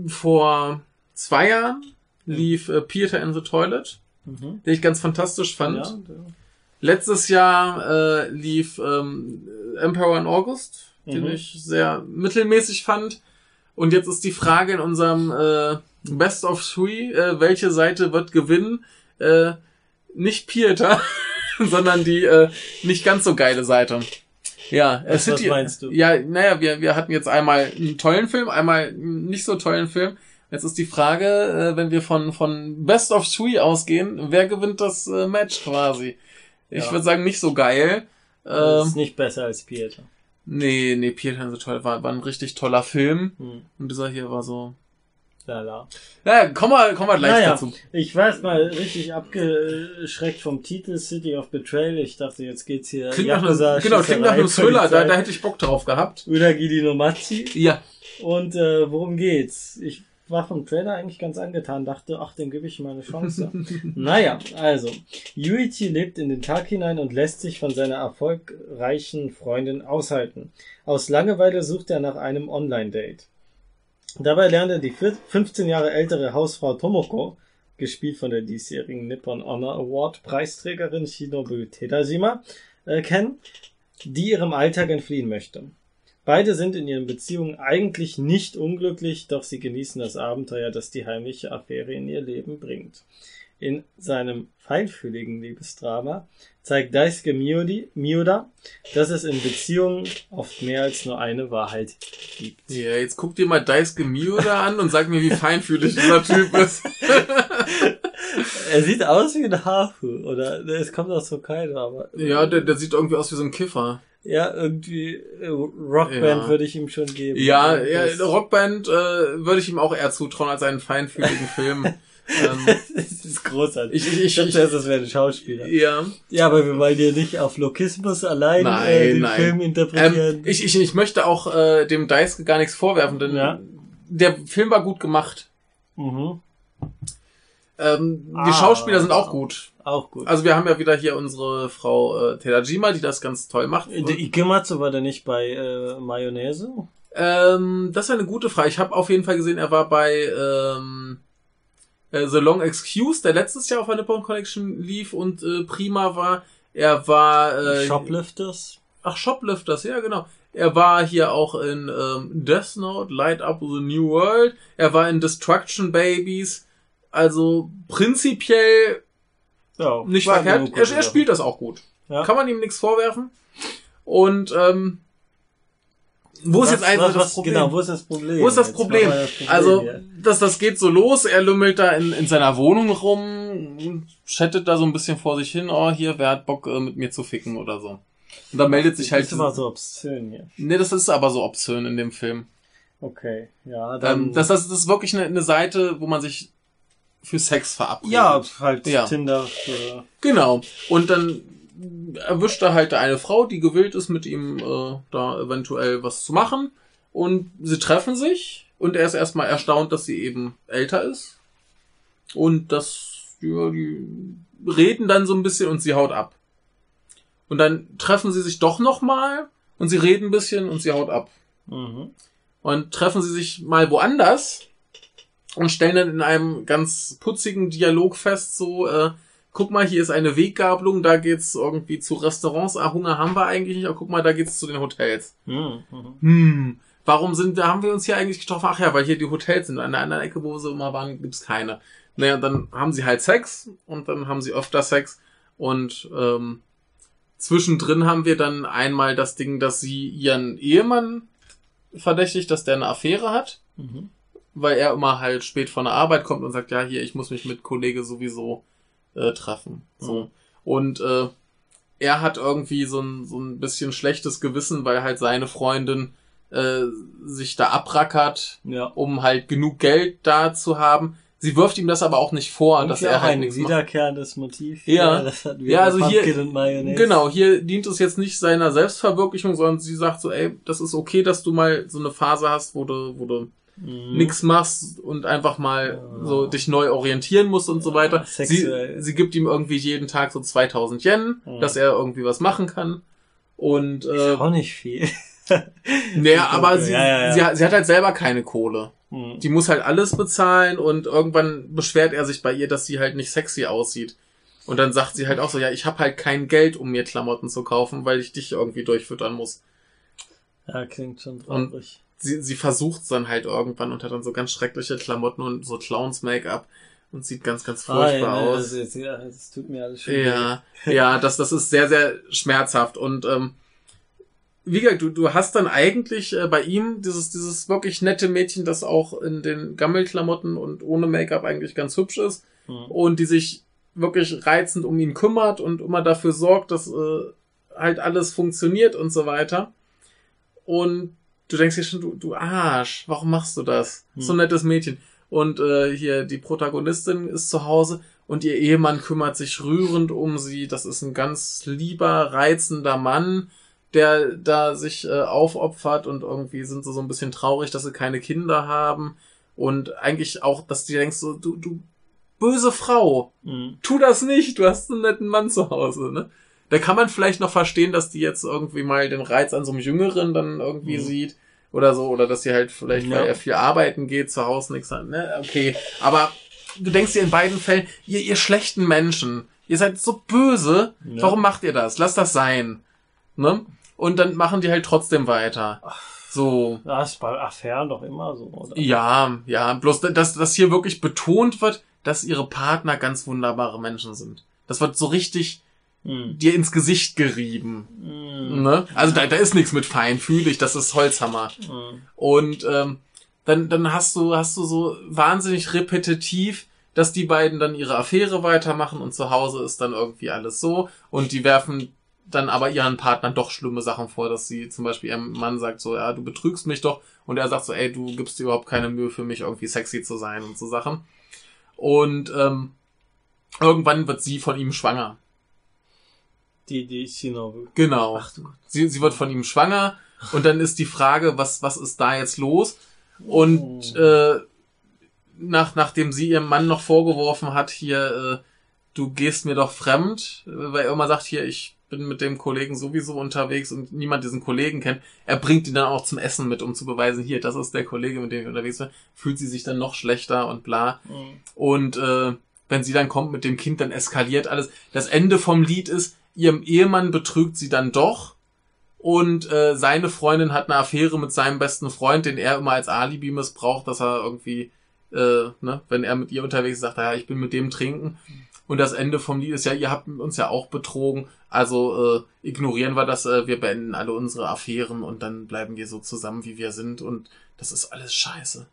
vor zwei Jahren lief äh, Peter in the Toilet, Mhm. den ich ganz fantastisch fand. Ja, Letztes Jahr äh, lief ähm, Emperor in August, den Mhm. ich sehr mittelmäßig fand. Und jetzt ist die Frage in unserem äh, Best of Three, äh, welche Seite wird gewinnen? Äh, nicht Pieter, sondern die äh, nicht ganz so geile Seite. Ja, Was- was meinst du? Ja, naja, wir, wir hatten jetzt einmal einen tollen Film, einmal einen nicht so tollen Film. Jetzt ist die Frage, äh, wenn wir von, von Best of Three ausgehen, wer gewinnt das äh, Match quasi? Ich Ja. würde sagen, nicht so geil. das Ähm, ist nicht besser als Pieter. nee, nee, and the Toilet war, war ein richtig toller Film. Hm. Und dieser hier war so. Lala. Ja, kommen wir, kommen wir gleich Naja, dazu. ich war erst mal richtig abgeschreckt vom Titel City of Betrayal. Ich dachte, jetzt geht's hier Klingt nach einem, genau, klingt nach einem Thriller, da, da hätte ich Bock drauf gehabt. Udagiri no Machi. Ja. Und äh, worum geht's? Ich war vom Trailer eigentlich ganz angetan, dachte, ach, dem gebe ich mal eine Chance. naja, also, Yuichi lebt in den Tag hinein und lässt sich von seiner erfolgreichen Freundin aushalten. Aus Langeweile sucht er nach einem Online-Date. Dabei lernt er die vier- 15 Jahre ältere Hausfrau Tomoko, gespielt von der diesjährigen Nippon Honor Award Preisträgerin Shinobu Tedajima, äh, kennen, die ihrem Alltag entfliehen möchte. Beide sind in ihren Beziehungen eigentlich nicht unglücklich, doch sie genießen das Abenteuer, das die heimliche Affäre in ihr Leben bringt. In seinem feinfühligen Liebesdrama zeigt Daisuke Miyoda, dass es in Beziehungen oft mehr als nur eine Wahrheit gibt. Ja, jetzt guck dir mal Daisuke Miura an und sag mir, wie feinfühlig dieser Typ ist. Er sieht aus wie ein Hafu, oder es kommt aus Hokkaido, aber Ja, der, der sieht irgendwie aus wie so ein Kiffer. ja irgendwie äh, Rockband Ja. würde ich ihm schon geben. Ja, ja Rockband äh, würde ich ihm auch eher zutrauen als einen feinfühligen Film. ähm, das ist großartig. ich, ich, ich, dachte erst, das wäre ein Schauspieler. ja. Ja, aber wir wollen ja nicht auf Lokismus allein Nein, äh, den nein. Film interpretieren. Ähm, ich, ich, ich möchte auch äh, dem Daisuke gar nichts vorwerfen, denn Ja. der Film war gut gemacht. mhm. Ähm, Ah. die Schauspieler sind auch gut. Auch gut. Also wir haben ja wieder hier unsere Frau äh, Terajima, die das ganz toll macht. der Ikematsu war der nicht bei äh, Mayonnaise? Ähm, das ist eine gute Frage. Ich habe auf jeden Fall gesehen, er war bei ähm, äh, The Long Excuse, der letztes Jahr auf der Nippon Connection lief und äh, prima war. Er war äh, Shoplifters? Ach, Shoplifters, ja genau. Er war hier auch in ähm, Death Note, Light Up the New World. Er war in Destruction Babies. Also prinzipiell Ja, nicht verkehrt. Er, er spielt das auch gut. Ja. Kann man ihm nichts vorwerfen. Und ähm, wo ist Was- jetzt eigentlich was, das Problem? Genau, wo ist das Problem? Wo ist das Problem? das Problem Also, hier. das, das geht so los. Er lümmelt da in, in seiner Wohnung rum, chattet da so ein bisschen vor sich hin. Oh, hier, wer hat Bock, äh, mit mir zu ficken oder so. Und da meldet sich halt. Das ist immer so obszön hier. Nee, das ist aber so obszön in dem Film. Okay, ja, dann... Ähm, das, das, ist wirklich eine, eine Seite, wo man sich für Sex verabredet. ja, halt Ja. Tinder für... Genau. Und dann erwischt er halt eine Frau, die gewillt ist, mit ihm äh, da eventuell was zu machen. Und sie treffen sich und er ist erstmal erstaunt, dass sie eben älter ist. Und das, ja, die reden dann so ein bisschen und sie haut ab. Und dann treffen sie sich doch nochmal und sie reden ein bisschen und sie haut ab. Mhm. Und treffen sie sich mal woanders und stellen dann in einem ganz putzigen Dialog fest, so, äh, guck mal, hier ist eine Weggabelung, da geht's irgendwie zu Restaurants, ah, Hunger haben wir eigentlich nicht, aber guck mal, da geht's zu den Hotels. Mhm. Hm, warum sind, da haben wir uns hier eigentlich getroffen? Ach ja, weil hier die Hotels sind. An der anderen Ecke, wo sie immer waren, gibt's keine. Naja, dann haben sie halt Sex und dann haben sie öfter Sex und ähm, zwischendrin haben wir dann einmal das Ding, dass sie ihren Ehemann verdächtigt, dass der eine Affäre hat, Mhm. weil er immer halt spät von der Arbeit kommt und sagt, ja, hier, ich muss mich mit Kollege sowieso äh, treffen. So. Mhm. Und äh, er hat irgendwie so ein, so ein bisschen schlechtes Gewissen, weil halt seine Freundin äh, sich da abrackert, Ja. um halt genug Geld da zu haben. Sie wirft ihm das aber auch nicht vor, dass Irgendwie er halt ein wiederkehrendes Motiv. Ja. das hatten wir Ja, also hier- und. Genau, hier dient es jetzt nicht seiner Selbstverwirklichung, sondern sie sagt so, ey, das ist okay, dass du mal so eine Phase hast, wo du, wo du Mhm. nix machst und einfach mal Ja. so dich neu orientieren musst und so weiter. Sie, sexuell. sie gibt ihm irgendwie jeden Tag so 2000 Yen, Ja. dass er irgendwie was machen kann. Und äh, Ist auch nicht viel. naja, aber sie, Ja, ja, ja. Sie, hat- sie hat halt selber keine Kohle. Mhm. Die muss halt alles bezahlen und irgendwann beschwert er sich bei ihr, dass sie halt nicht sexy aussieht. Und dann sagt sie halt auch so, ja, ich habe halt kein Geld, um mir Klamotten zu kaufen, weil ich dich irgendwie durchfüttern muss. Ja, klingt schon traurig. Sie, sie versucht's dann halt irgendwann und hat dann so ganz schreckliche Klamotten und so Clowns-Make-up und sieht ganz, ganz furchtbar Ah, ja, aus. Das, ist- ja, das tut mir alles schon Ja, ja, das, das ist sehr, sehr schmerzhaft. Und ähm, wie gesagt, du, du hast dann eigentlich äh, bei ihm dieses, dieses wirklich nette Mädchen, das auch in den Gammelklamotten und ohne Make-up eigentlich ganz hübsch ist. Mhm. und die sich wirklich reizend um ihn kümmert und immer dafür sorgt, dass äh, halt alles funktioniert und so weiter. Und du denkst dir schon, du, du Arsch, warum machst du das? So ein Hm. nettes Mädchen. Und äh, hier die Protagonistin ist zu Hause und ihr Ehemann kümmert sich rührend um sie. Das ist ein ganz lieber, reizender Mann, der da sich äh, aufopfert und irgendwie sind sie so ein bisschen traurig, dass sie keine Kinder haben. Und eigentlich auch, dass du denkst, so, du, du böse Frau, Mhm. tu das nicht, du hast einen netten Mann zu Hause, ne? Da kann man vielleicht noch verstehen, dass die jetzt irgendwie mal den Reiz an so einem Jüngeren dann irgendwie Mhm. sieht oder so, oder dass sie halt vielleicht, Ja. weil er viel arbeiten geht, zu Hause nichts hat, ne? Okay, aber du denkst dir in beiden Fällen, ihr, ihr schlechten Menschen, ihr seid so böse, Ja. warum macht ihr das? Lasst das sein, ne? und dann machen die halt trotzdem weiter. So. Das ist bei Affären doch immer so, oder? Ja, ja, bloß dass, dass hier wirklich betont wird, dass ihre Partner ganz wunderbare Menschen sind. Das wird so richtig Hm. dir ins Gesicht gerieben. Hm. Ne? Also da, da ist nichts mit feinfühlig, das ist Holzhammer. Hm. Und ähm, dann, dann hast du, hast du so wahnsinnig repetitiv, dass die beiden dann ihre Affäre weitermachen und zu Hause ist dann irgendwie alles so und die werfen dann aber ihren Partnern doch schlimme Sachen vor, dass sie zum Beispiel ihrem Mann sagt so, ja, du betrügst mich doch und er sagt so, ey, du gibst dir überhaupt keine Mühe für mich, irgendwie sexy zu sein und so Sachen. Und ähm, irgendwann wird sie von ihm schwanger. Die, die Shinobu. Genau. Ach. Sie, sie wird von ihm schwanger und dann ist die Frage, was, was ist da jetzt los? Und äh, nach, nachdem sie ihrem Mann noch vorgeworfen hat, hier, äh, du gehst mir doch fremd, weil er immer sagt, hier, ich bin mit dem Kollegen sowieso unterwegs und niemand diesen Kollegen kennt. Er bringt ihn dann auch zum Essen mit, um zu beweisen, hier, das ist der Kollege, mit dem ich unterwegs bin. Fühlt sie sich dann noch schlechter und bla. Hm. Und äh, wenn sie dann kommt mit dem Kind, dann eskaliert alles. Das Ende vom Lied ist, ihrem Ehemann betrügt sie dann doch. Und äh, seine Freundin hat eine Affäre mit seinem besten Freund, den er immer als Alibi missbraucht, dass er irgendwie, äh, ne, wenn er mit ihr unterwegs ist, sagt, ja, ich bin mit dem trinken. Und das Ende vom Lied ist ja, ihr habt uns ja auch betrogen, also äh, ignorieren wir das, äh, wir beenden alle unsere Affären und dann bleiben wir so zusammen, wie wir sind. Und das ist alles scheiße.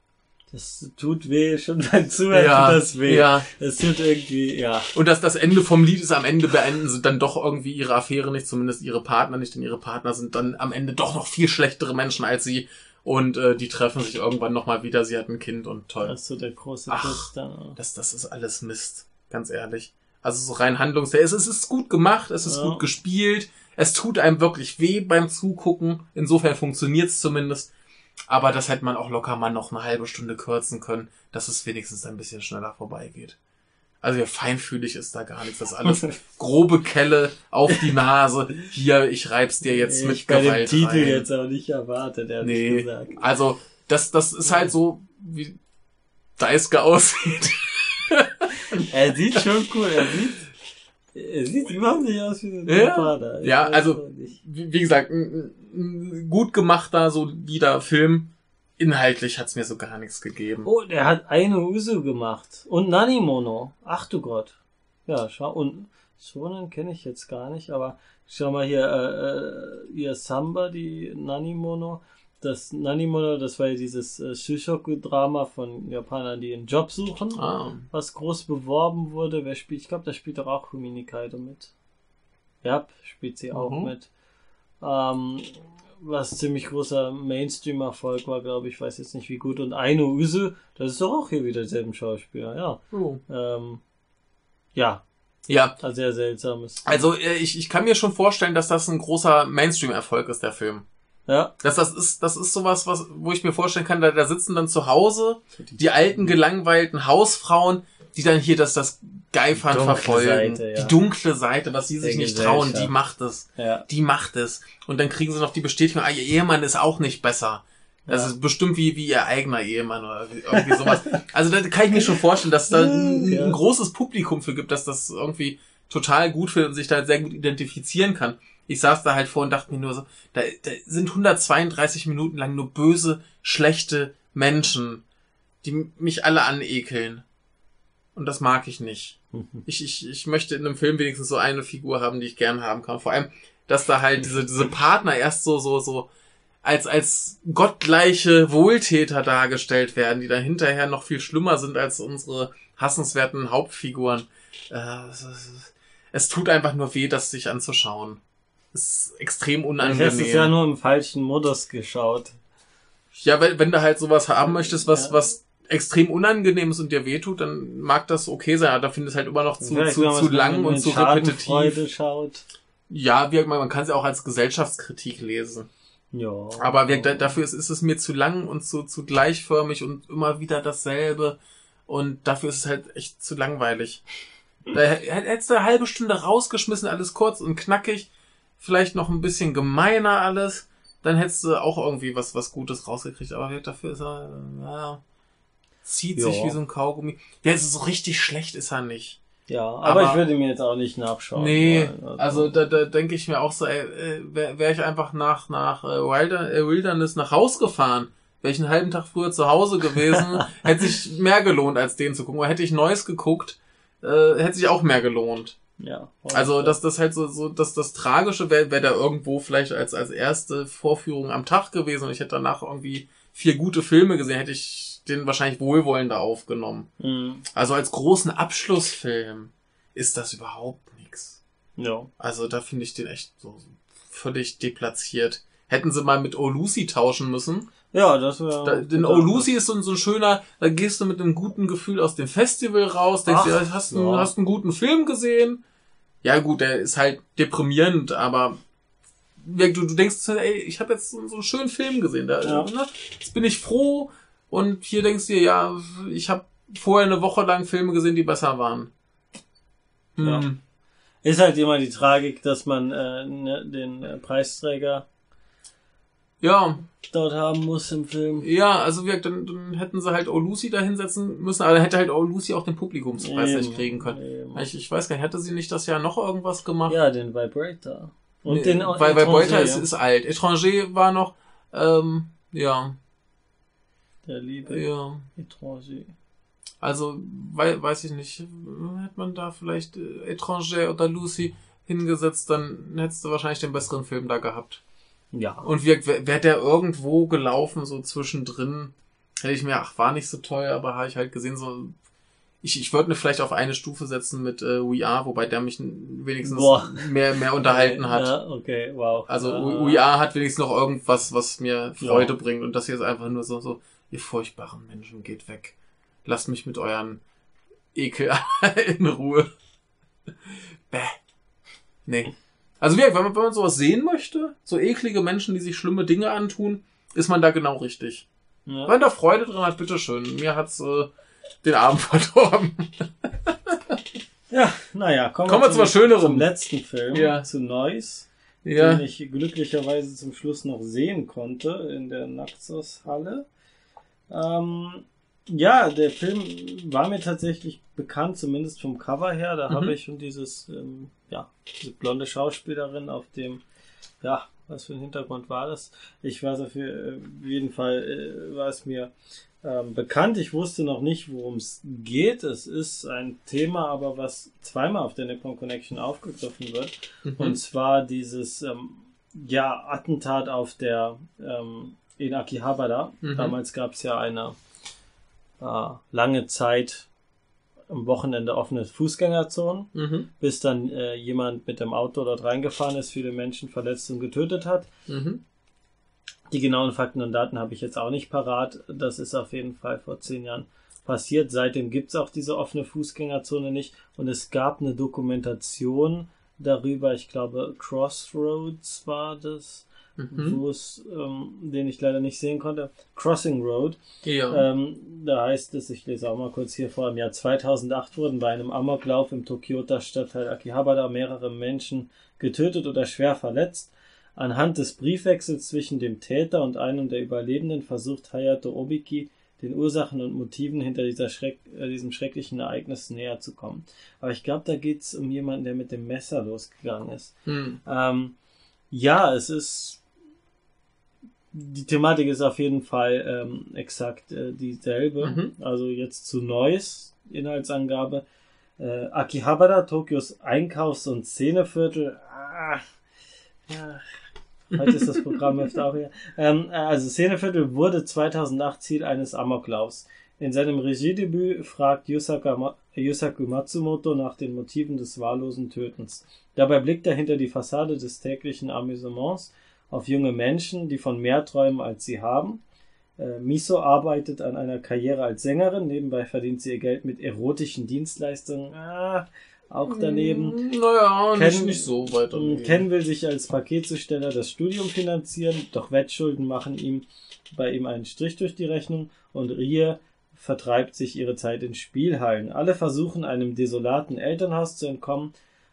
Das tut weh, schon beim Zuhören Ja, tut das weh. ja. Das tut irgendwie, ja. Und dass das Ende vom Lied ist, am Ende beenden sie dann doch irgendwie ihre Affäre nicht, zumindest ihre Partner nicht, denn ihre Partner sind dann am Ende doch noch viel schlechtere Menschen als sie. Und äh, die treffen sich irgendwann nochmal wieder, sie hat ein Kind und toll. Das ist so der große Ach. Dann. Das, das ist alles Mist, ganz ehrlich. Also so rein handlungsfähig. Es ist, es ist gut gemacht, es ist Ja. gut gespielt, es tut einem wirklich weh beim Zugucken. Insofern funktioniert's zumindest. Aber das hätte man auch locker mal noch eine halbe Stunde kürzen können, dass es wenigstens ein bisschen schneller vorbeigeht. Also ja, feinfühlig ist da gar nichts. Das ist alles grobe Kelle auf die Nase. Hier, ich reib's dir jetzt mit ich bei dem Gewalt Titel rein. jetzt auch nicht erwartet, ehrlich Nee, gesagt. also das, das ist halt so, wie Daisuke aussieht. Er sieht schon cool, er sieht, er sieht überhaupt nicht aus wie ein Ja. Vater. Ja, also- wie, wie gesagt, ein, ein gut gemachter, solider Film. Inhaltlich hat's mir so gar nichts gegeben. Oh, der hat eine Usu gemacht. Und Nanimono. Ach du Gott. Ja, schau, und Shonen kenne ich jetzt gar nicht, aber schau mal hier, äh, äh, ihr Samba, die Nanimono. Das Nanimono, das war ja dieses äh, Shushoku-Drama von Japanern, die einen Job suchen, Ah, was groß beworben wurde. Wer spielt? Ich glaube, da spielt doch auch Kumini Kaido mit. Ja, spielt sie auch Mhm. mit. Ähm, was ziemlich großer Mainstream-Erfolg war, glaube ich, weiß jetzt nicht wie gut. Und Aino Usu, das ist doch auch hier wieder derselben Schauspieler, ja. oh. Ähm, ja, Ja, ein sehr seltsames. also äh, ich, ich kann mir schon vorstellen, dass das ein großer Mainstream-Erfolg ist, der Film. Ja, Das, das ist, das ist sowas, was, wo ich mir vorstellen kann, da, da sitzen dann zu Hause die alten, gelangweilten Hausfrauen, die dann hier das, das Geifern Dunkle verfolgen. Seite, ja. Die dunkle Seite, was sie sich nicht trauen, die macht es. ja. Die macht es. Und dann kriegen sie noch die Bestätigung, ah, ihr Ehemann ist auch nicht besser. Das Ja. ist bestimmt wie, wie ihr eigener Ehemann oder wie- irgendwie sowas. Also da kann ich mir schon vorstellen, dass da ein, ein großes Publikum für gibt, dass das irgendwie total gut findet und sich da sehr gut identifizieren kann. Ich saß da halt vor und dachte mir nur so, da, da sind 132 Minuten lang nur böse, schlechte Menschen, die mich alle anekeln. Und das mag ich nicht. Ich, ich, ich möchte in einem Film wenigstens so eine Figur haben, die ich gern haben kann. Vor allem, dass da halt diese, diese Partner erst so, so, so als, als gottgleiche Wohltäter dargestellt werden, die dann hinterher noch viel schlimmer sind als unsere hassenswerten Hauptfiguren. Äh, es, es, es tut einfach nur weh, das sich anzuschauen. Ist extrem unangenehm. hast es ja nur im falschen Modus geschaut. Ja, wenn, wenn du halt sowas haben möchtest, was, Ja. was extrem unangenehm ist und dir wehtut, dann mag das okay sein. Aber da finde ich es halt immer noch zu, Vielleicht, zu, zu lang und zu repetitiv. schaut. Ja, wie, man, man kann es ja auch als Gesellschaftskritik lesen. Ja. Aber wie, da, dafür ist, ist es mir zu lang und zu, zu gleichförmig und immer wieder dasselbe. Und dafür ist es halt echt zu langweilig. Da hättest du eine halbe Stunde rausgeschmissen, alles kurz und knackig. Vielleicht noch ein bisschen gemeiner alles. Dann hättest du auch irgendwie was, was Gutes rausgekriegt. Aber dafür ist er, ja, zieht sich Ja. wie so ein Kaugummi. Es ist so richtig schlecht ist er nicht. Ja, aber, Aber- ich würde mir jetzt auch nicht nachschauen. Nee, wollen, also da, da denke ich mir auch so, ey, äh, wäre wär ich einfach nach, nach äh, Wilder, äh, Wilderness nach Haus gefahren, wäre ich einen halben Tag früher zu Hause gewesen, hätte sich mehr gelohnt, als den zu gucken. Weil hätte ich Neues geguckt, äh, hätte sich auch mehr gelohnt. Ja. Also das, das halt so, so das, das Tragische wäre wär da irgendwo vielleicht als, als erste Vorführung am Tag gewesen und ich hätte danach irgendwie vier gute Filme gesehen, hätte ich den wahrscheinlich wohlwollender aufgenommen. Mhm. Also als großen Abschlussfilm ist das überhaupt nichts. Ja. Also da finde ich den echt so völlig deplatziert. Hätten sie mal mit Oh Lucy tauschen müssen. Ja, das wäre. Da, denn Oh Lucy ist so, ein- so ein schöner, da gehst du mit einem guten Gefühl aus dem Festival raus, denkst Ach, dir, hast, einen, ja. hast einen guten Film gesehen. Ja gut, der ist halt deprimierend, aber du, du denkst, ey, ich habe jetzt so, so einen schönen Film gesehen. Da, Ja. ne? Jetzt bin ich froh und hier denkst du dir, ja, ich habe vorher eine Woche lang Filme gesehen, die besser waren. Hm. Ja. Ist halt immer die Tragik, dass man äh, ne, den äh, Preisträger ja, dort haben muss im Film. Ja, also wir, dann, dann hätten sie halt Oh Lucy da hinsetzen müssen, aber dann hätte halt Oh Lucy auch den Publikumspreis Eben, nicht kriegen können. eben. Ich, ich weiß gar nicht, hätte sie nicht das Jahr noch irgendwas gemacht? Ja, den Vibrator. Und Nee, den weil, Beuter ist, ist alt. Étranger war noch, ähm, ja, Der liebe ja. Étranger. Also, wei weiß ich nicht, hätte man da vielleicht äh, Étranger oder Lucy hingesetzt, dann hättest du wahrscheinlich den besseren Film da gehabt. Ja. Und wäre wär der irgendwo gelaufen, so zwischendrin, hätte ich mir, ach, war nicht so teuer, aber habe ich halt gesehen, so, ich, ich würde mir vielleicht auf eine Stufe setzen mit äh, Are, wobei der mich wenigstens Boah. mehr, mehr unterhalten hat. Ja, okay, wow. Also. We Are hat wenigstens noch irgendwas, was mir Freude Ja. bringt. Und das hier ist einfach nur so, so, ihr furchtbaren Menschen, geht weg. Lasst mich mit euren Ekel in Ruhe. Bäh. Nee. Also wie, wenn man, wenn man sowas sehen möchte, so eklige Menschen, die sich schlimme Dinge antun, ist man da genau richtig. Wenn Ja. man da Freude drin hat, bitteschön. Mir hat's äh, den Abend verdorben. ja, naja, kommen, Kommen wir zu was Schönerem. Zum letzten Film, Ja. zu Noise, Ja. den ich glücklicherweise zum Schluss noch sehen konnte in der Naxos-Halle. Ähm, ja, der Film war mir tatsächlich bekannt, zumindest vom Cover her. Da Mhm. habe ich schon dieses, ähm, ja, diese blonde Schauspielerin auf dem, ja, was für ein Hintergrund war das? Ich weiß auf jeden Fall, äh, war es mir ähm, bekannt. Ich wusste noch nicht, worum es geht. Es ist ein Thema, aber was zweimal auf der Nippon Connection aufgegriffen wird. Mhm. Und zwar dieses ähm, ja, Attentat auf der ähm, in Akihabara. Mhm. Damals gab es ja eine äh, lange Zeit am Wochenende offene Fußgängerzonen, Mhm. bis dann äh, jemand mit dem Auto dort reingefahren ist, viele Menschen verletzt und getötet hat. Mhm. Die genauen Fakten und Daten habe ich jetzt auch nicht parat. Das ist auf jeden Fall vor zehn Jahren passiert. Seitdem gibt es auch diese offene Fußgängerzone nicht. Und es gab eine Dokumentation darüber, ich glaube Crossroads war das, Mhm. es, ähm, den ich leider nicht sehen konnte. Crossing Road. Ja. Ähm, da heißt es, ich lese auch mal kurz hier vor, im Jahr 2008 wurden bei einem Amoklauf im Tokioter Stadtteil Akihabara mehrere Menschen getötet oder schwer verletzt. Anhand des Briefwechsels zwischen dem Täter und einem der Überlebenden versucht Hayato Obiki, den Ursachen und Motiven hinter dieser Schreck, äh, diesem schrecklichen Ereignis näher zu kommen. Aber ich glaube, da geht es um jemanden, der mit dem Messer losgegangen ist. Hm. Ähm, ja, es ist. Die Thematik ist auf jeden Fall ähm, exakt äh, dieselbe. Mhm. Also jetzt zu Neues, Inhaltsangabe. Äh, Akihabara, Tokios Einkaufs- und Szeneviertel. Ah, ja, heute ist das Programm öfter auch hier. Ähm, also Szeneviertel wurde 2008 Ziel eines Amoklaufs. In seinem Regiedebüt fragt Yusaka, Yusaku Matsumoto nach den Motiven des wahllosen Tötens. Dabei blickt er hinter die Fassade des täglichen Amüsements auf junge Menschen, die von mehr träumen, als sie haben. Äh, Miso arbeitet an einer Karriere als Sängerin, nebenbei verdient sie ihr Geld mit erotischen Dienstleistungen. Ah, auch daneben. Hm, Naja, nicht, Ken- nicht so weit. Mm, Ken will sich als Paketzusteller das Studium finanzieren, doch Wettschulden machen ihm bei ihm einen Strich durch die Rechnung und Rie vertreibt sich ihre Zeit in Spielhallen. Alle versuchen einem desolaten Elternhaus zu entkommen,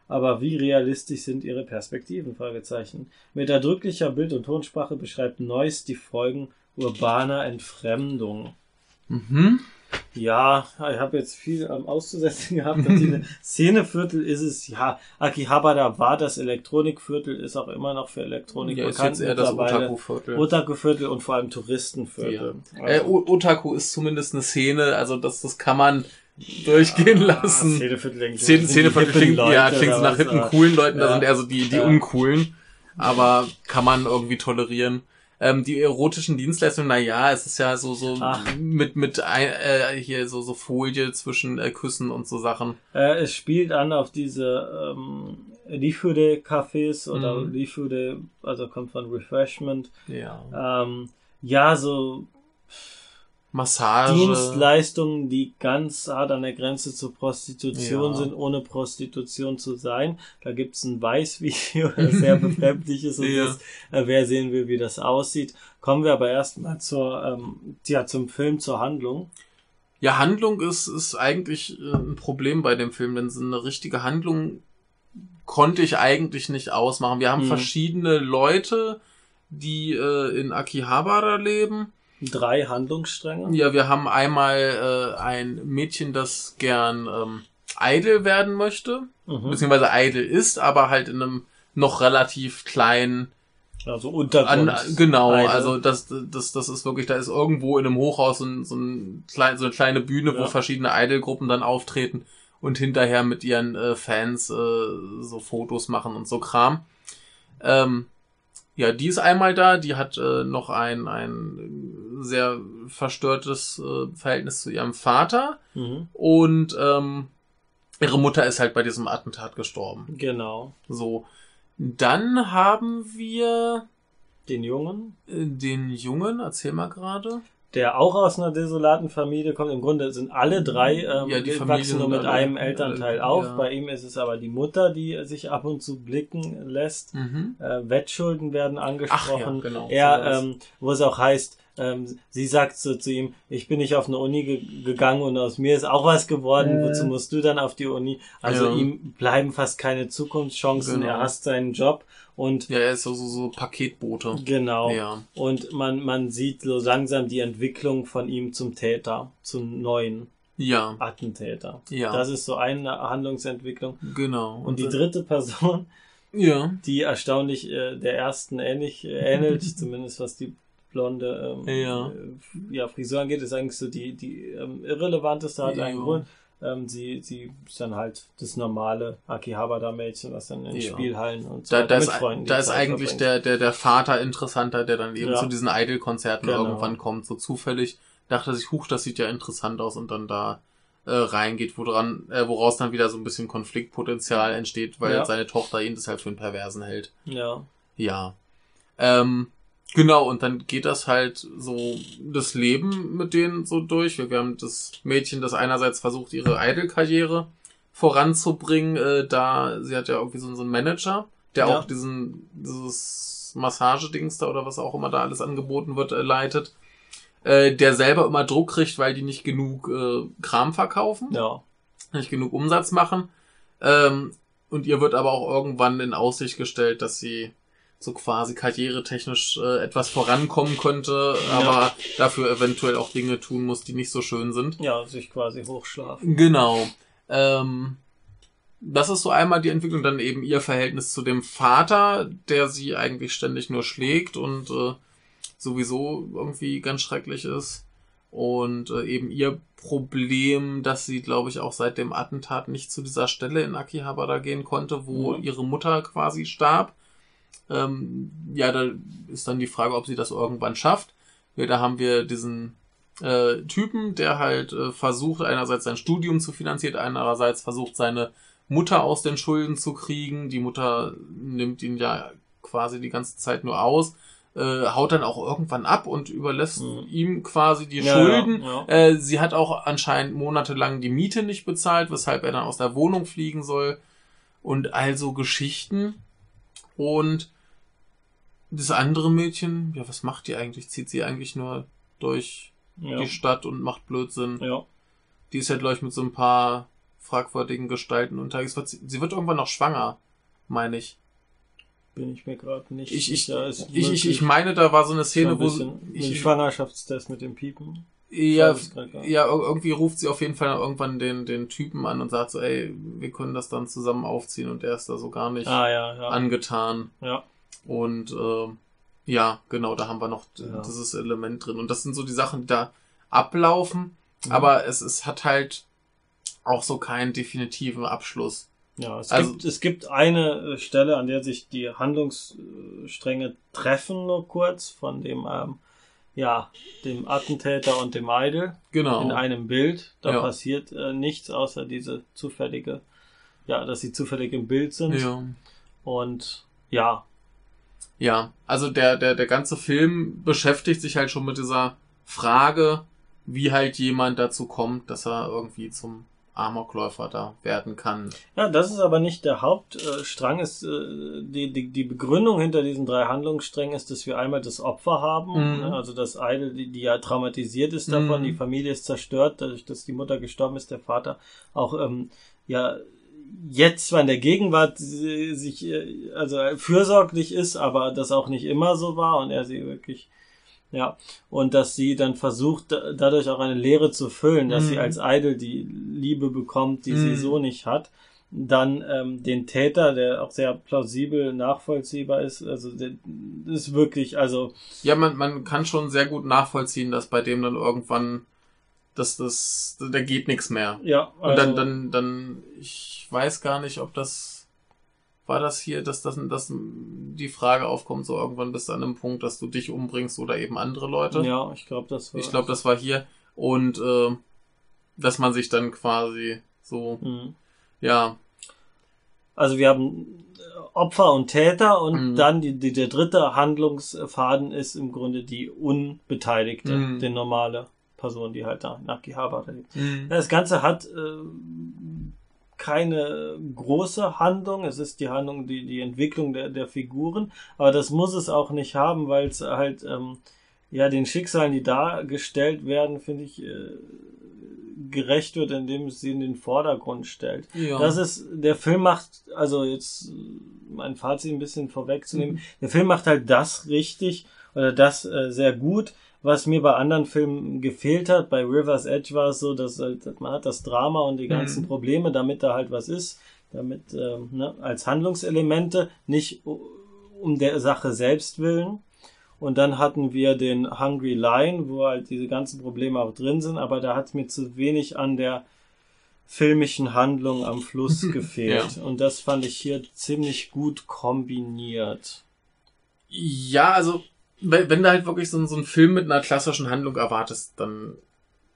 aber wie realistisch sind ihre Perspektiven? Fragezeichen. Mit erdrücklicher Bild- und Tonsprache beschreibt Neuss die Folgen urbaner Entfremdung. Mhm. Ja, ich habe jetzt viel am auszusetzen gehabt. Szeneviertel ist es, ja, Akihabara war das Elektronikviertel, ist auch immer noch für Elektronik Ja, ist bekannt. jetzt eher das. Otaku-Viertel. Otaku-Viertel und vor allem Touristenviertel. Ja. Äh, O- Otaku ist zumindest eine Szene, also das, das kann man durchgehen lassen. Hippen klingt, ja, klingt so nach hippen, coolen Leuten, da sind eher so die, die uncoolen. Aber kann man irgendwie tolerieren. Ähm, die erotischen Dienstleistungen, na ja, es ist ja so, so Ach. mit, mit äh, hier so, so Folie zwischen äh, Küssen und so Sachen. Äh, es spielt an auf diese ähm, Lifude-Cafés oder Mhm. Lifude, also kommt von Refreshment. Ja. Ähm, ja, so Massage. Dienstleistungen, die ganz hart an der Grenze zur Prostitution Ja. sind, ohne Prostitution zu sein. Da gibt's ein Weißvideo, das sehr befremdlich ist und Ja. das, äh, wer sehen will, wie das aussieht. Kommen wir aber erstmal zur, ähm, ja, zum Film, zur Handlung. Ja, Handlung ist, ist eigentlich äh, ein Problem bei dem Film, denn so eine richtige Handlung konnte ich eigentlich nicht ausmachen. Wir haben Mhm. verschiedene Leute, die äh, in Akihabara leben. Drei Handlungsstränge. Ja, wir haben einmal äh, ein Mädchen, das gern ähm, Idol werden möchte, Mhm. beziehungsweise Idol ist, aber halt in einem noch relativ kleinen Also an, Untergrund. genau, Idol. also das, das, das ist wirklich, da ist irgendwo in einem Hochhaus so, ein, so, ein klein, so eine kleine Bühne, wo Ja. verschiedene Idol-Gruppen dann auftreten und hinterher mit ihren äh, Fans äh, so Fotos machen und so Kram. Ähm, ja, die ist einmal da, die hat äh, noch ein, ein sehr verstörtes äh, Verhältnis zu ihrem Vater Mhm. und ähm, ihre Mutter ist halt bei diesem Attentat gestorben. Genau. So. Dann haben wir Den Jungen, äh, den Jungen, erzähl mal gerade. der auch aus einer desolaten Familie kommt. Im Grunde sind alle drei ähm, Ja, die wachsen nur mit alle- einem Elternteil alle- auf. ja. Bei ihm ist es aber die Mutter, die sich ab und zu blicken lässt. Mhm. Äh, Wettschulden werden angesprochen. Ach ja, genau. Er, ähm, wo es auch heißt, ähm, sie sagt so zu ihm, ich bin nicht auf eine Uni ge gegangen und aus mir ist auch was geworden, Äh. wozu musst du dann auf die Uni? Also Ja. ihm bleiben fast keine Zukunftschancen, Genau. er hasst seinen Job und Ja, er ist so, so, so Paketbote. genau. Ja. Und man, man sieht so langsam die Entwicklung von ihm zum Täter, zum neuen Ja, Attentäter. ja, Das ist so eine Handlungsentwicklung. genau. Und die dritte Person, Ja, die erstaunlich äh, der ersten ähnlich äh, ähnelt, zumindest was die blonde ähm, Ja. äh, ja, Frisur angeht, ist eigentlich so die, die ähm, irrelevanteste, hat Ja. einen Grund. Ähm, sie, sie ist dann halt das normale Akihabara-Mädchen, was dann in Ja. Spielhallen und so da, da, mit ist, da ist eigentlich verbringt. der, der, der Vater interessanter, der dann eben Ja. zu diesen Idol-Konzerten Genau. irgendwann kommt. So zufällig dachte sich, huch, das sieht ja interessant aus und dann da äh, reingeht, woran, äh, woraus dann wieder so ein bisschen Konfliktpotenzial entsteht, weil Ja. seine Tochter ihn das halt für einen Perversen hält. Ja. Ja. Ähm, genau, und dann geht das halt so das Leben mit denen so durch. Wir, haben das Mädchen, das einerseits versucht, ihre Idol-Karriere voranzubringen, äh, da sie hat ja irgendwie so, so einen Manager, der Ja. auch diesen, dieses Massagedings da oder was auch immer da alles angeboten wird, äh, leitet. Äh, der selber immer Druck kriegt, weil die nicht genug äh, Kram verkaufen Ja. nicht genug Umsatz machen. Ähm, und ihr wird aber auch irgendwann in Aussicht gestellt, dass sie so quasi karrieretechnisch äh, etwas vorankommen könnte, aber dafür eventuell auch Dinge tun muss, die nicht so schön sind. Ja, sich quasi hochschlafen. Genau. Ähm, das ist so einmal die Entwicklung, dann eben ihr Verhältnis zu dem Vater, der sie eigentlich ständig nur schlägt und äh, sowieso irgendwie ganz schrecklich ist. Und äh, eben ihr Problem, dass sie, glaube ich, auch seit dem Attentat nicht zu dieser Stelle in Akihabara gehen konnte, wo Mhm. ihre Mutter quasi starb. Ähm, ja, da ist dann die Frage, ob sie das irgendwann schafft. Ja, da haben wir diesen äh, Typen, der halt äh, versucht, einerseits sein Studium zu finanzieren, andererseits versucht, seine Mutter aus den Schulden zu kriegen. Die Mutter nimmt ihn ja quasi die ganze Zeit nur aus, äh, haut dann auch irgendwann ab und überlässt Mhm. ihm quasi die Ja, Schulden. Ja. Äh, sie hat auch anscheinend monatelang die Miete nicht bezahlt, weshalb er dann aus der Wohnung fliegen soll. Und also Geschichten. Und das andere Mädchen, ja, was macht die eigentlich? Zieht sie eigentlich nur durch ja. die Stadt und macht Blödsinn? ja. Die ist ja, glaube ich, mit so ein paar fragwürdigen Gestalten unterwegs. Sie, wird irgendwann noch schwanger, meine ich. Bin ich mir gerade nicht Ich, ich, sicher. Ist ich, ich, ich meine, da war so eine so Szene, ein wo bisschen dem ich, Schwangerschaftstest mit dem Piepen. Ja, ja, ir- irgendwie ruft sie auf jeden Fall irgendwann den, den Typen an und sagt so, ey, wir können das dann zusammen aufziehen und der ist da so gar nicht Ah, ja, ja. angetan. ja. Und ähm, ja, genau, da haben wir noch Ja. dieses Element drin. Und das sind so die Sachen, die da ablaufen, Mhm. aber es, es hat halt auch so keinen definitiven Abschluss. Ja, es, Also- gibt, es gibt eine äh, Stelle, an der sich die Handlungsstränge treffen, nur kurz, von dem, ähm, ja, dem Attentäter und dem Idol Genau. in einem Bild. Da Ja. passiert äh, nichts, außer diese zufällige, ja, dass sie zufällig im Bild sind. ja. Und ja, Ja, also der, der, der ganze Film beschäftigt sich halt schon mit dieser Frage, wie halt jemand dazu kommt, dass er irgendwie zum Amokläufer da werden kann. Ja, das ist aber nicht der Hauptstrang. Ist, äh, die, die, die Begründung hinter diesen drei Handlungssträngen ist, dass wir einmal das Opfer haben, Mhm. ne? also das Idol, die, die ja traumatisiert ist davon, Mhm. die Familie ist zerstört, dadurch, dass die Mutter gestorben ist, der Vater auch ähm, ja jetzt zwar in der Gegenwart äh, sich äh, also fürsorglich ist, aber das auch nicht immer so war und er sie wirklich ja, und dass sie dann versucht, da- dadurch auch eine Leere zu füllen, dass Mhm. sie als Idol die Liebe bekommt, die sie Mhm. so nicht hat. Dann ähm, den Täter, der auch sehr plausibel nachvollziehbar ist, also der ist wirklich, also Ja, man, man kann schon sehr gut nachvollziehen, dass bei dem dann irgendwann, dass das, da geht nichts mehr. ja, Und also, dann, dann, dann, ich weiß gar nicht, ob das, war das hier, dass das, dass die Frage aufkommt, so irgendwann bist du an einem Punkt, dass du dich umbringst oder eben andere Leute. ja, ich glaube, das war. Ich glaube, das war hier. Und äh, dass man sich dann quasi so, Mhm. ja, Also wir haben äh, Opfer und Täter und Mhm. dann die, die, der dritte Handlungsfaden ist im Grunde die Unbeteiligte, Mhm. die normale Person, die halt da nach Akihabara lebt. Mhm. Das Ganze hat äh, keine große Handlung. Es ist die Handlung, die, die Entwicklung der, der Figuren. Aber das muss es auch nicht haben, weil es halt, ähm, ja, den Schicksalen, die dargestellt werden, finde ich, äh, gerecht wird, indem es sie in den Vordergrund stellt. ja. Das ist, der Film macht, also jetzt äh, mein Fazit ein bisschen vorwegzunehmen, Mhm. der Film macht halt das richtig oder das äh, sehr gut, was mir bei anderen Filmen gefehlt hat. Bei River's Edge war es so, dass halt, man hat das Drama und die ganzen Mhm. Probleme, damit da halt was ist, damit ähm, ne, als Handlungselemente, nicht um der Sache selbst willen. Und dann hatten wir den Hungry Lion, wo halt diese ganzen Probleme auch drin sind, aber da hat es mir zu wenig an der filmischen Handlung am Fluss gefehlt. Und das fand ich hier ziemlich gut kombiniert. Ja, also, wenn, wenn du halt wirklich so, ein- so einen Film mit einer klassischen Handlung erwartest, dann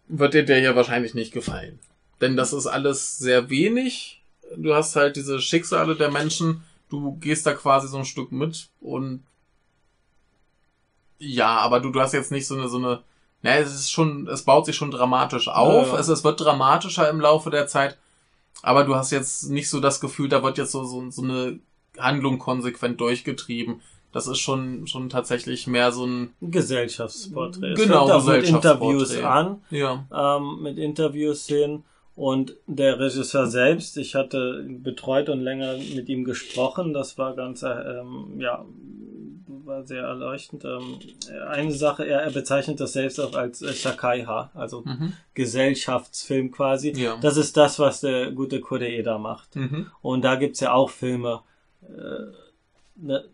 wird dir der hier wahrscheinlich nicht gefallen. Denn das ist alles sehr wenig. Du hast halt diese Schicksale der Menschen, du gehst da quasi so ein Stück mit und ja, aber du, du hast jetzt nicht so eine, so eine, ne, es ist schon, es baut sich schon dramatisch auf. Ja, ja. Es, es wird dramatischer im Laufe der Zeit, aber du hast jetzt nicht so das Gefühl, da wird jetzt so, so, so eine Handlung konsequent durchgetrieben. Das ist schon, schon tatsächlich mehr so ein, Gesellschaftsporträt. Genau, es mit. Interviews an, ja. ähm, mit Interviewszenen. Und der Regisseur selbst, ich hatte betreut und länger mit ihm gesprochen, das war ganz, ähm, ja, war sehr erleuchtend. Ähm, eine Sache, er, er bezeichnet das selbst auch als äh, Shakaiha, also Mhm. Gesellschaftsfilm quasi. Ja. Das ist das, was der gute Koreeda macht. Mhm. Und da gibt's ja auch Filme. Äh, ne,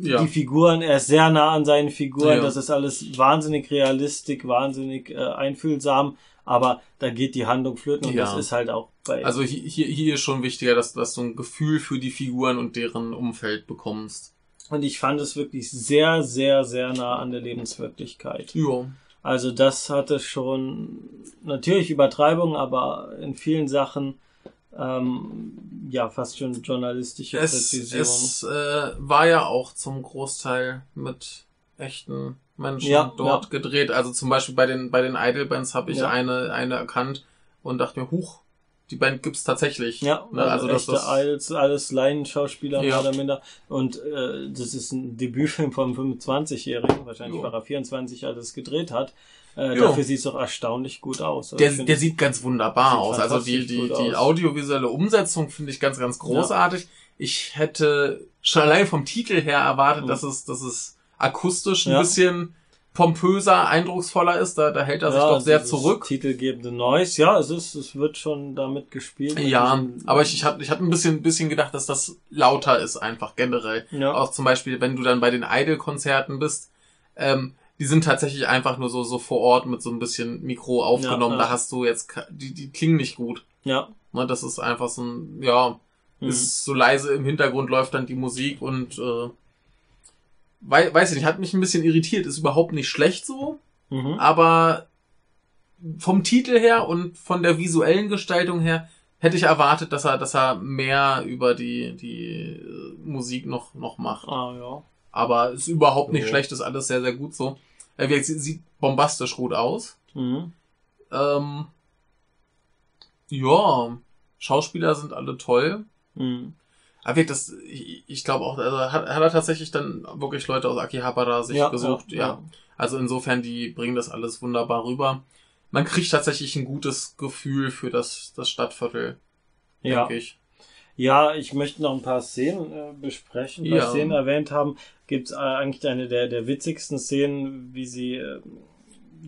Ja. Die Figuren, er ist sehr nah an seinen Figuren. Ja. Das ist alles wahnsinnig realistisch, wahnsinnig äh, einfühlsam. Aber da geht die Handlung flöten und Ja. das ist halt auch bei. Also hier, hier, ist schon wichtiger, dass, dass du ein Gefühl für die Figuren und deren Umfeld bekommst. und ich fand es wirklich sehr, sehr, sehr nah an der Lebenswirklichkeit. Ja. Also das hatte schon natürlich Übertreibung, aber in vielen Sachen ähm, ja fast schon journalistische Es, Präzision. es äh, war ja auch zum Großteil mit echten Menschen Ja, dort ja. gedreht. Also zum Beispiel bei den, bei den Idol-Bands habe ich Ja. eine, eine erkannt und dachte mir, huch, die Band gibt's tatsächlich. Ja, Ne, also, also das, echte das, alles, alles Laienschauspieler Ja. mehr oder minder. Und äh, das ist ein Debütfilm vom 25-Jährigen, wahrscheinlich Jo. war er 24, als er es gedreht hat. Äh, dafür sieht es doch erstaunlich gut aus. Also der, der sieht ganz wunderbar sieht aus. Also die, die, die audiovisuelle Umsetzung finde ich ganz, ganz großartig. Ich hätte schon allein vom Titel her erwartet, Mhm. dass es, dass es akustisch ein Ja. bisschen pompöser, eindrucksvoller ist. Da, da hält er sich Ja, doch sehr zurück. Titelgebende Noise, ja, es ist, es wird schon damit gespielt. Ja, aber ich, ich hatte ich hatte ein bisschen, bisschen gedacht, dass das lauter ist, einfach generell. Ja. Auch zum Beispiel, wenn du dann bei den Idol-Konzerten bist, ähm, die sind tatsächlich einfach nur so, so vor Ort mit so ein bisschen Mikro aufgenommen. Ja, ja. Da hast du jetzt, die, die klingen nicht gut. ja. Ne, das ist einfach so ein, ja, Mhm. ist so leise im Hintergrund läuft dann die Musik und äh, wei weiß ich nicht, hat mich ein bisschen irritiert. Ist überhaupt nicht schlecht so, Mhm. aber vom Titel her und von der visuellen Gestaltung her hätte ich erwartet, dass er, dass er mehr über die, die äh, Musik noch, noch macht. Ah, ja. Aber ist überhaupt nicht Ja. schlecht, ist alles sehr, sehr gut so. Äh, wie gesagt, sie- sieht bombastisch gut aus. Mhm. Ähm, ja, Schauspieler sind alle toll. Mhm. Aber das, ich, ich glaube auch, also hat, hat er tatsächlich dann wirklich Leute aus Akihabara sich gesucht. Ja, Also insofern, die bringen das alles wunderbar rüber. Man kriegt tatsächlich ein gutes Gefühl für das, das Stadtviertel, Ja. denke ich. Ja, ich möchte noch ein paar Szenen äh, besprechen. Ein paar Ja. Szenen erwähnt haben. Gibt es äh, eigentlich eine der, der witzigsten Szenen, wie sie, äh,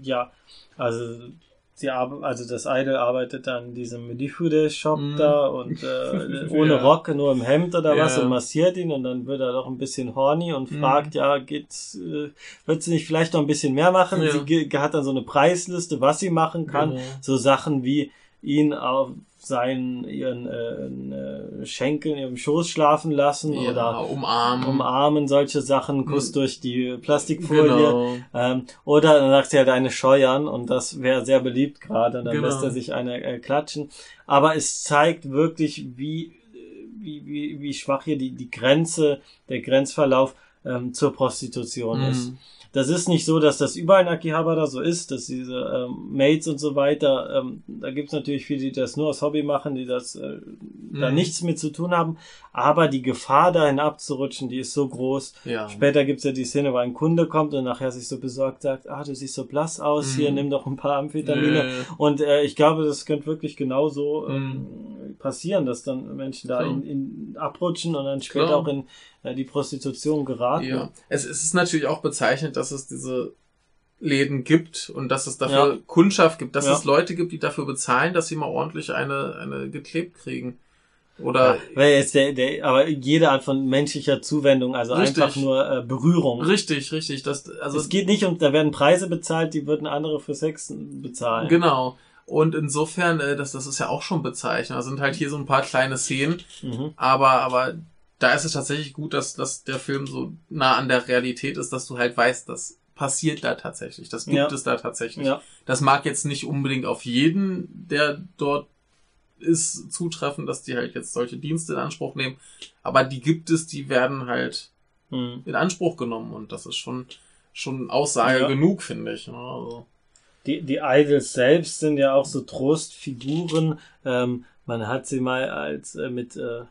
ja, also sie also das Idol arbeitet an diesem Medifude-Shop Mhm. da und äh, ohne Ja. Rock, nur im Hemd oder was Ja. und massiert ihn und dann wird er doch ein bisschen horny und Mhm. fragt, ja, geht's, äh, wird sie nicht vielleicht noch ein bisschen mehr machen? Ja. Sie hat dann so eine Preisliste, was sie machen kann Genau. so Sachen wie ihn auf seinen ihren äh, äh, Schenkeln ihrem Schoß schlafen lassen Ja, oder umarmen. umarmen solche Sachen Kuss Mhm. durch die Plastikfolie Genau. ähm, oder dann sagt sie halt eine scheuern und das wäre sehr beliebt gerade und dann Genau. lässt er sich eine äh, klatschen aber es zeigt wirklich wie wie, wie, wie schwach hier die, die Grenze, der Grenzverlauf ähm, zur Prostitution ist. Mhm. Das ist nicht so, dass das überall in Akihabara so ist, dass diese ähm, Mates und so weiter, ähm, da gibt's natürlich viele, die das nur aus Hobby machen, die das äh, da Mhm. nichts mit zu tun haben, aber die Gefahr dahin abzurutschen, die ist so groß. Ja. Später gibt's ja die Szene, wo ein Kunde kommt und nachher sich so besorgt sagt, ah, du siehst so blass aus, Mhm. hier, nimm doch ein paar Amphetamine. Äh, Und äh, ich glaube, das könnte wirklich genauso ähm, passieren, dass dann Menschen da in, in abrutschen und dann später Klar. auch in äh, die Prostitution geraten. Ja, es, es ist natürlich auch bezeichnet, dass es diese Läden gibt und dass es dafür Ja. Kundschaft gibt, dass Ja. es Leute gibt, die dafür bezahlen, dass sie mal ordentlich eine, eine geklebt kriegen. Oder Ja, jetzt der, der, aber jede Art von menschlicher Zuwendung, also Richtig. einfach nur äh, Berührung. richtig, richtig, das, also es geht nicht um, da werden Preise bezahlt, die würden andere für Sex bezahlen. genau. Und insofern, äh, das, das ist ja auch schon bezeichnet. Da sind halt hier so ein paar kleine Szenen, Mhm. aber, aber da ist es tatsächlich gut, dass, dass der Film so nah an der Realität ist, dass du halt weißt, das passiert da tatsächlich. Das gibt Ja. es da tatsächlich. Ja, Das mag jetzt nicht unbedingt auf jeden, der dort ist, zutreffen, dass die halt jetzt solche Dienste in Anspruch nehmen. Aber die gibt es, die werden halt mhm. in Anspruch genommen und das ist schon, schon Aussage Ja. genug, finde ich. ne? Also, Die, die Idols selbst sind ja auch so Trostfiguren. Ähm, man hat sie mal als äh, mit, äh,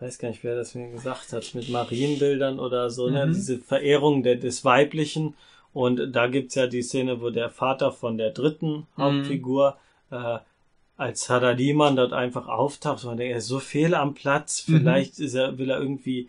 weiß gar nicht, wer das mir gesagt hat, mit Marienbildern oder so, ne? Mhm. diese Verehrung der, des Weiblichen. Und da gibt's ja die Szene, wo der Vater von der dritten Mhm. Hauptfigur äh, als Hadadiman dort einfach auftaucht. Und man denkt, er ist so fehl am Platz. Mhm. Vielleicht ist er, will er irgendwie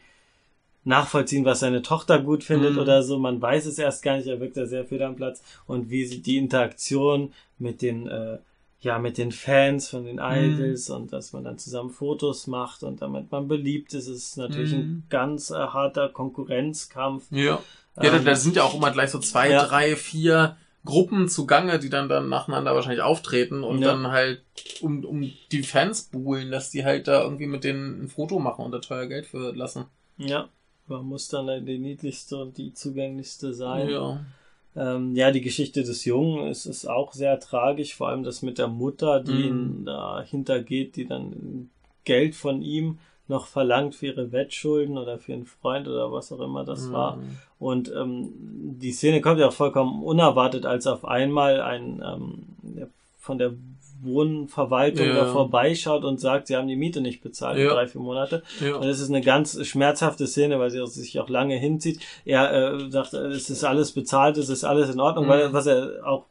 nachvollziehen, was seine Tochter gut findet Mhm. oder so. Man weiß es erst gar nicht, er wirkt da sehr fehl am Platz. Und wie sie die Interaktion mit den, äh, ja, mit den Fans von den Idols und dass man dann zusammen Fotos macht und damit man beliebt ist, ist natürlich Mhm. ein ganz äh, harter Konkurrenzkampf. ja. Ja, da, Ähm, da sind ja auch immer gleich so zwei, ja. drei, vier Gruppen zugange, die dann dann nacheinander wahrscheinlich auftreten und Ja. dann halt um, um die Fans buhlen, dass die halt da irgendwie mit denen ein Foto machen und da teuer Geld für lassen. Ja, man muss dann die niedlichste und die zugänglichste sein. Ja. Ähm, ja, die Geschichte des Jungen ist, ist auch sehr tragisch, vor allem das mit der Mutter, die Mhm. ihn dahinter geht, die dann Geld von ihm noch verlangt für ihre Wettschulden oder für einen Freund oder was auch immer das war. Mhm. Und ähm, die Szene kommt ja auch vollkommen unerwartet, als auf einmal ein ähm, der von der Wohnverwaltung Ja. da vorbeischaut und sagt, sie haben die Miete nicht bezahlt Ja. drei, vier Monate. Ja. Und es ist eine ganz schmerzhafte Szene, weil sie sich auch lange hinzieht. Er äh, sagt, äh, es ist alles bezahlt, es ist alles in Ordnung, Mhm. weil was er auch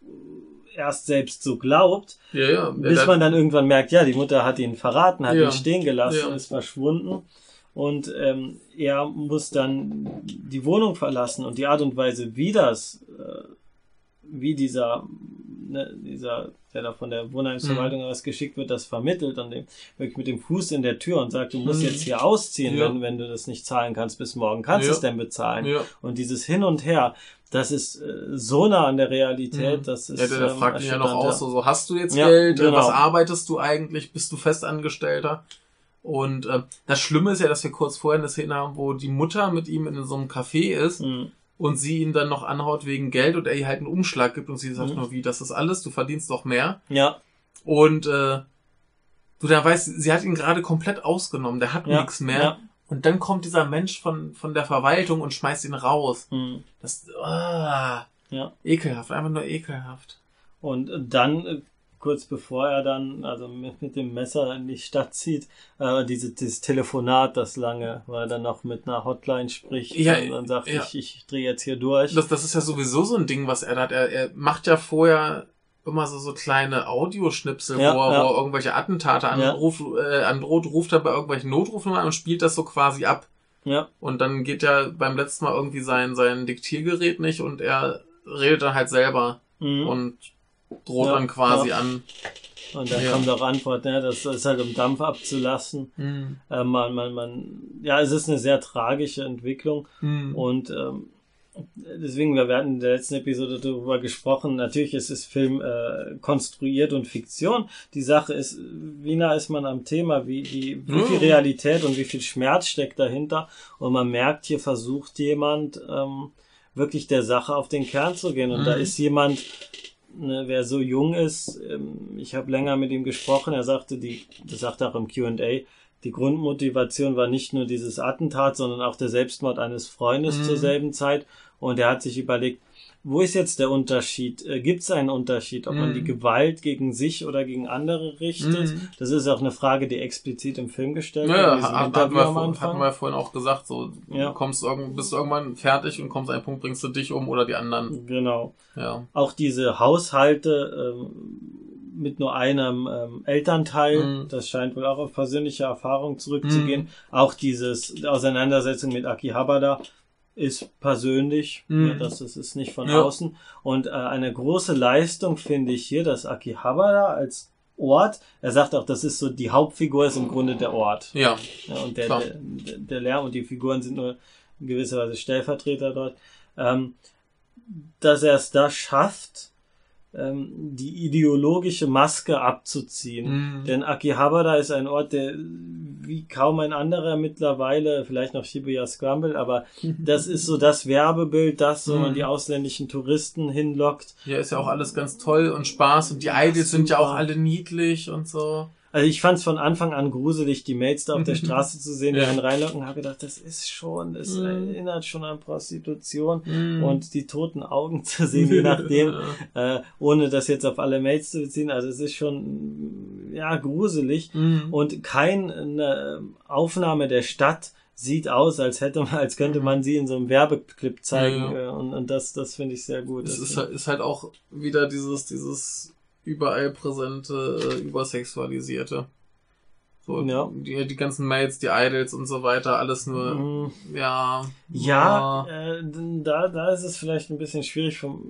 erst selbst so glaubt, Ja, ja. bis man dann irgendwann merkt, ja, die Mutter hat ihn verraten, hat ihn stehen gelassen, ist verschwunden. Und ähm, er muss dann die Wohnung verlassen und die Art und Weise, wie das wie dieser, ne, dieser, der da von der Wohnheimsverwaltung aus geschickt wird, das vermittelt und dem, wirklich mit dem Fuß in der Tür und sagt, du musst Mhm. jetzt hier ausziehen, Ja. wenn, wenn du das nicht zahlen kannst bis morgen. Kannst du Ja. es denn bezahlen? Ja. Und dieses Hin und Her, das ist äh, so nah an der Realität, Mhm. das ist. Ja, der, der ähm, fragt ihn ja noch aus, so, so hast du jetzt Ja, Geld? Äh, genau. Was arbeitest du eigentlich? Bist du Festangestellter? Und äh, das Schlimme ist ja, dass wir kurz vorher eine Szene haben, wo die Mutter mit ihm in so einem Café ist Mhm. Und sie ihn dann noch anhaut wegen Geld und er ihr halt einen Umschlag gibt und sie sagt Mhm. nur, wie, das ist alles, du verdienst doch mehr. Ja, Und äh, du da weißt, sie hat ihn gerade komplett ausgenommen, der hat ja, nichts mehr. Ja. Und dann kommt dieser Mensch von, von der Verwaltung und schmeißt ihn raus. Mhm. Das, ah, ja. ekelhaft, einfach nur ekelhaft. Und dann, kurz bevor er dann, also mit, mit dem Messer in die Stadt zieht, äh, diese, dieses Telefonat, das lange, weil er dann noch mit einer Hotline spricht Ja, und dann sagt, ja. ich, ich drehe jetzt hier durch. Das, das ist ja sowieso so ein Ding, was er da hat. Er, er macht ja vorher immer so, so kleine Audioschnipsel, Ja, wo, er, ja. wo er irgendwelche Attentate anruft, äh, androht, ruft er bei irgendwelchen Notrufen an und spielt das so quasi ab. ja, Und dann geht ja beim letzten Mal irgendwie sein, sein Diktiergerät nicht und er redet dann halt selber mhm. und droht Ja, dann quasi ja. an. Und dann Ja. kommt auch Antwort, ne, das ist halt um Dampf abzulassen. Äh, man, man, man, ja, es ist eine sehr tragische Entwicklung Mhm. und ähm, deswegen, wir hatten in der letzten Episode darüber gesprochen, natürlich ist es Film äh, konstruiert und Fiktion. Die Sache ist, wie nah ist man am Thema, wie, wie, wie viel Ja. Realität und wie viel Schmerz steckt dahinter und man merkt, hier versucht jemand ähm, wirklich der Sache auf den Kern zu gehen und da Mhm. ist jemand, ne, wer so jung ist, ähm, ich habe länger mit ihm gesprochen, er sagte, die, das sagt er auch im Q&A, die Grundmotivation war nicht nur dieses Attentat, sondern auch der Selbstmord eines Freundes Mhm. zur selben Zeit. Und er hat sich überlegt, wo ist jetzt der Unterschied? Äh, Gibt es einen Unterschied, ob man Mhm. die Gewalt gegen sich oder gegen andere richtet? Mhm. Das ist auch eine Frage, die explizit im Film gestellt Ja, wird. ja diesem hat- hatten wir, am vor- Anfang. hatten wir vorhin auch gesagt, so, Ja. du kommst bist irgendwann fertig und kommst an einen Punkt, bringst du dich um oder die anderen. Genau. Ja. auch diese Haushalte ähm, mit nur einem ähm, Elternteil, Mhm. das scheint wohl auch auf persönliche Erfahrung zurückzugehen. Auch dieses Auseinandersetzung mit Akihabara ist persönlich, Mhm. ja, das, das ist nicht von Ja. außen. Und äh, eine große Leistung finde ich hier, dass Akihabara als Ort, er sagt auch, das ist so, die Hauptfigur ist im Grunde der Ort. Ja. Ja, und der, der, der Lärm und die Figuren sind nur in gewisser Weise Stellvertreter dort. Ähm, dass er es da schafft, ähm, die ideologische Maske abzuziehen. Mhm. Denn Akihabara ist ein Ort, der wie kaum ein anderer mittlerweile, vielleicht noch Shibuya Scramble, aber das ist so das Werbebild, das, wo man Mhm. die ausländischen Touristen hinlockt. Hier ist ja auch alles ganz toll und Spaß und die Idols sind ja auch alle niedlich und so. Also ich fand es von Anfang an gruselig, die Mates da auf der Straße zu sehen, die Ja. einen reinlocken, habe gedacht, das ist schon, das Mhm. erinnert schon an Prostitution Mhm. und die toten Augen zu sehen, je nachdem, äh, ohne das jetzt auf alle Mates zu beziehen. Also es ist schon ja gruselig Mhm. und keine Aufnahme der Stadt sieht aus, als hätte man, als könnte man sie in so einem Werbeclip zeigen Ja. äh, und, und das, das finde ich sehr gut. Es Das ist, halt- ist halt auch wieder dieses, dieses überall präsente, äh, übersexualisierte. So, Ja. die, die ganzen Mates, die Idols und so weiter, alles nur, Mhm. ja. Ja, äh, da, da ist es vielleicht ein bisschen schwierig vom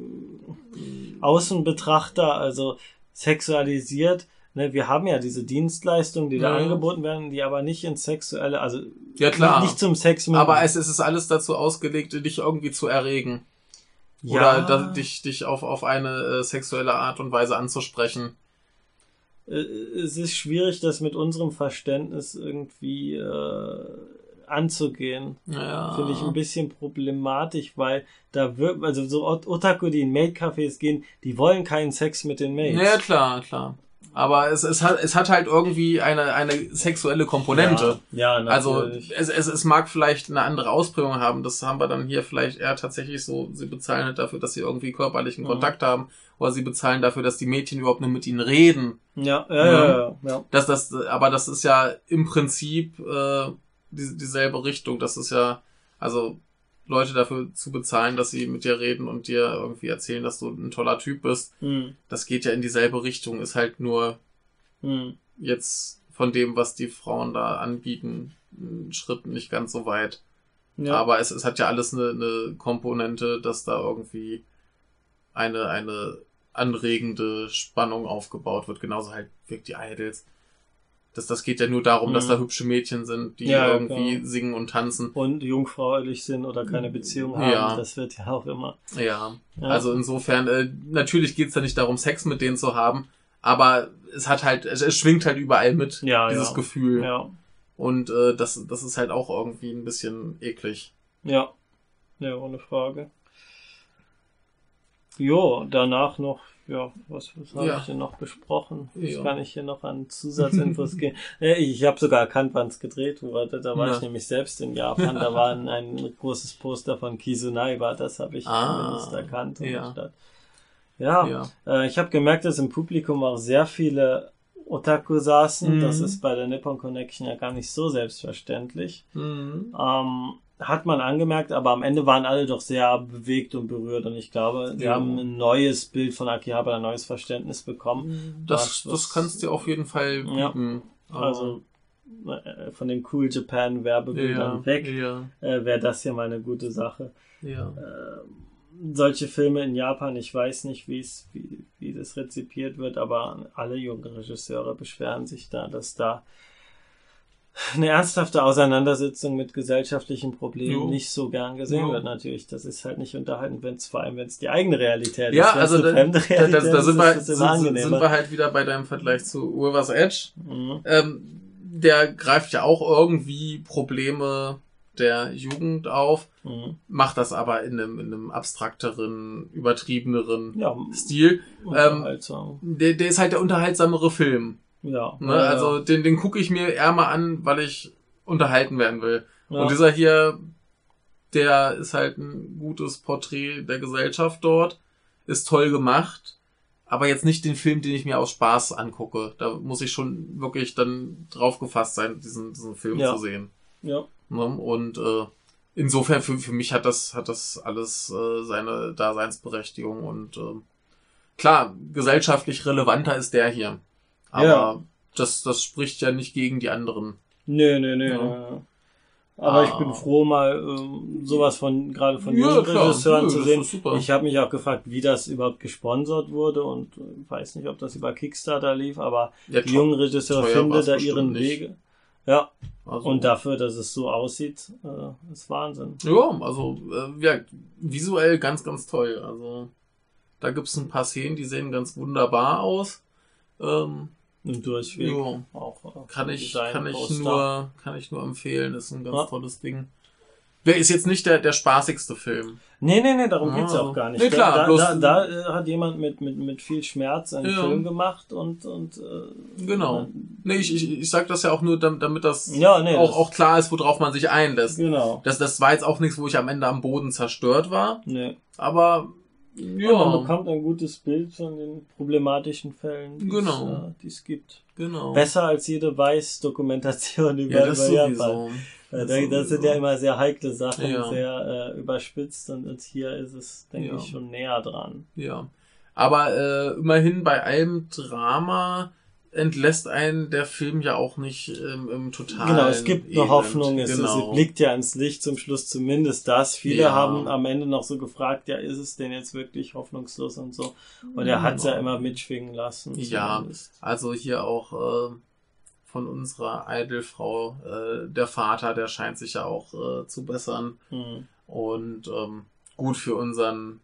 Außenbetrachter, also sexualisiert. Ne, wir haben ja diese Dienstleistungen, die da Ja. angeboten werden, die aber nicht ins Sexuelle, also Ja, klar. nicht zum Sex mit- Aber es, es ist alles dazu ausgelegt, dich irgendwie zu erregen. Ja, Oder da, dich, dich auf, auf eine äh, sexuelle Art und Weise anzusprechen. äh, es ist schwierig, das mit unserem Verständnis irgendwie äh, anzugehen. Ja. Finde ich ein bisschen problematisch, weil da wird, also so Ot- Otaku, die in Maid-Cafés gehen, die wollen keinen Sex mit den Maids. Ja, klar, klar. Aber es, es, hat, es hat halt irgendwie eine, eine sexuelle Komponente. Ja, ja Also natürlich. es, es, es mag vielleicht eine andere Ausprägung haben. Das haben wir dann hier vielleicht eher tatsächlich so, sie bezahlen halt dafür, dass sie irgendwie körperlichen Mhm. Kontakt haben. Oder sie bezahlen dafür, dass die Mädchen überhaupt nur mit ihnen reden. ja, ja, ja, ja, ja. Das, das, aber das ist ja im Prinzip äh, die, dieselbe Richtung. Das ist ja, also Leute dafür zu bezahlen, dass sie mit dir reden und dir irgendwie erzählen, dass du ein toller Typ bist. Hm, Das geht ja in dieselbe Richtung. Ist halt nur hm. jetzt von dem, was die Frauen da anbieten, ein Schritt nicht ganz so weit. Ja. Aber es, es hat ja alles eine, eine Komponente, dass da irgendwie eine, eine anregende Spannung aufgebaut wird. Genauso halt wirkt die Idols. Das, das geht ja nur darum, Mhm. dass da hübsche Mädchen sind, die Ja, irgendwie klar. singen und tanzen. Und jungfräulich sind oder keine Beziehung haben, Ja. das wird ja auch immer. Ja, Ja. also insofern, äh, natürlich geht's da nicht darum, Sex mit denen zu haben, aber es hat halt, es, es schwingt halt überall mit, Ja, dieses ja. Gefühl. Ja, Und äh, das, das ist halt auch irgendwie ein bisschen eklig. ja. Ja, ohne Frage. Jo, danach noch, ja, was, was habe Ja. ich denn noch besprochen? Was Ja. kann ich hier noch an Zusatzinfos geben? Ja, ich habe sogar erkannt, wann es gedreht wurde. Da war Ja. ich nämlich selbst in Japan. Da war ein, ein großes Poster von Kizunaiba. Das habe ich Ah, zumindest erkannt. Ja, Ja. Äh, ich habe gemerkt, dass im Publikum auch sehr viele Otaku saßen. Mhm. Das ist bei der Nippon Connection ja gar nicht so selbstverständlich. Mhm. Ähm, hat man angemerkt, aber am Ende waren alle doch sehr bewegt und berührt und ich glaube, sie Ja. haben ein neues Bild von Akihabara, ein neues Verständnis bekommen. Das, Was- das kannst du auf jeden Fall Ja. bieten. Aber- Also äh, von den Cool Japan Werbebildern ja, weg, Ja, äh, wäre das ja mal eine gute Sache. ja. Ähm, solche Filme in Japan, ich weiß nicht, wie es, wie, wie das rezipiert wird, aber alle jungen Regisseure beschweren sich da, dass da eine ernsthafte Auseinandersetzung mit gesellschaftlichen Problemen Jo. nicht so gern gesehen Jo. wird natürlich. Das ist halt nicht unterhalten, wenn es vor allem, wenn es die eigene Realität Ja, ist. Wenn's also da, da, da, sind, wir, sind, sind wir halt wieder bei deinem Vergleich zu Ulvers Edge. Mhm. Ähm, der greift ja auch irgendwie Probleme der Jugend auf, Mhm. macht das aber in einem, in einem abstrakteren, übertriebeneren Ja, Stil. Ähm, der, der ist halt der unterhaltsamere Film. Ja, Ne? ja, ja. Also den, den gucke ich mir eher mal an, weil ich unterhalten werden will. ja. Und dieser hier, der ist halt ein gutes Porträt der Gesellschaft dort, ist toll gemacht, aber jetzt nicht den Film, den ich mir aus Spaß angucke. Da muss ich schon wirklich dann drauf gefasst sein, diesen, diesen Film Ja. zu sehen. ja. Ne? Und äh, insofern für, für mich hat das, hat das alles äh, seine Daseinsberechtigung und äh, klar, gesellschaftlich relevanter ist der hier. Aber Ja. das, das spricht ja nicht gegen die anderen. Nö, nö, nö. Ja. Aber ich Ah. bin froh, mal ähm, sowas von gerade von Ja, jungen klar. Regisseuren Nö, zu sehen. Ich habe mich auch gefragt, wie das überhaupt gesponsert wurde und äh, weiß nicht, ob das über Kickstarter lief, aber Ja, die jungen Regisseure finden da ihren nicht. Wege. Ja, Also, und dafür, dass es so aussieht, äh, ist Wahnsinn. Ja, also äh, ja, visuell ganz, ganz toll. Also da gibt's ein paar Szenen, die sehen ganz wunderbar aus. Ähm, durchweg Ja. auch. äh, kann ich, kann ich Poster. nur, kann ich nur empfehlen. Ist ein ganz Ja. tolles Ding. Wer ist jetzt nicht der, der spaßigste Film? Nee, nee, nee, darum Ah. geht's ja auch gar nicht. Nee, klar, da, bloß- da, da, da äh, hat jemand mit, mit, mit viel Schmerz einen Ja. Film gemacht und, und äh, Genau. Nee, ich, ich, ich sag das ja auch nur, damit, damit das Ja, nee, auch, das- auch klar ist, worauf man sich einlässt. Genau. Das, das war jetzt auch nichts, wo ich am Ende am Boden zerstört war, Nee. aber Ja. man bekommt ein gutes Bild von den problematischen Fällen, die Genau. es, äh, die es gibt. genau. Besser als jede Weiß-Dokumentation über, ja, das über Japan. sowieso. Äh, da- Das sind ja immer sehr heikle Sachen, Ja. sehr äh, überspitzt und jetzt hier ist es, denke Ja. ich, schon näher dran. Ja. Aber äh, immerhin bei allem Drama entlässt einen der Film ja auch nicht ähm, im totalen Genau, es gibt eine Elend. Hoffnung, es, genau. blickt ja ins Licht zum Schluss zumindest das. Viele Ja. haben am Ende noch so gefragt, ja, ist es denn jetzt wirklich hoffnungslos und so. Und er hat es ja Genau. immer mitschwingen lassen. Ja. zumindest. Also hier auch äh, von unserer Idolfrau, äh, der Vater, der scheint sich ja auch äh, zu bessern. Hm. Und ähm, gut für unseren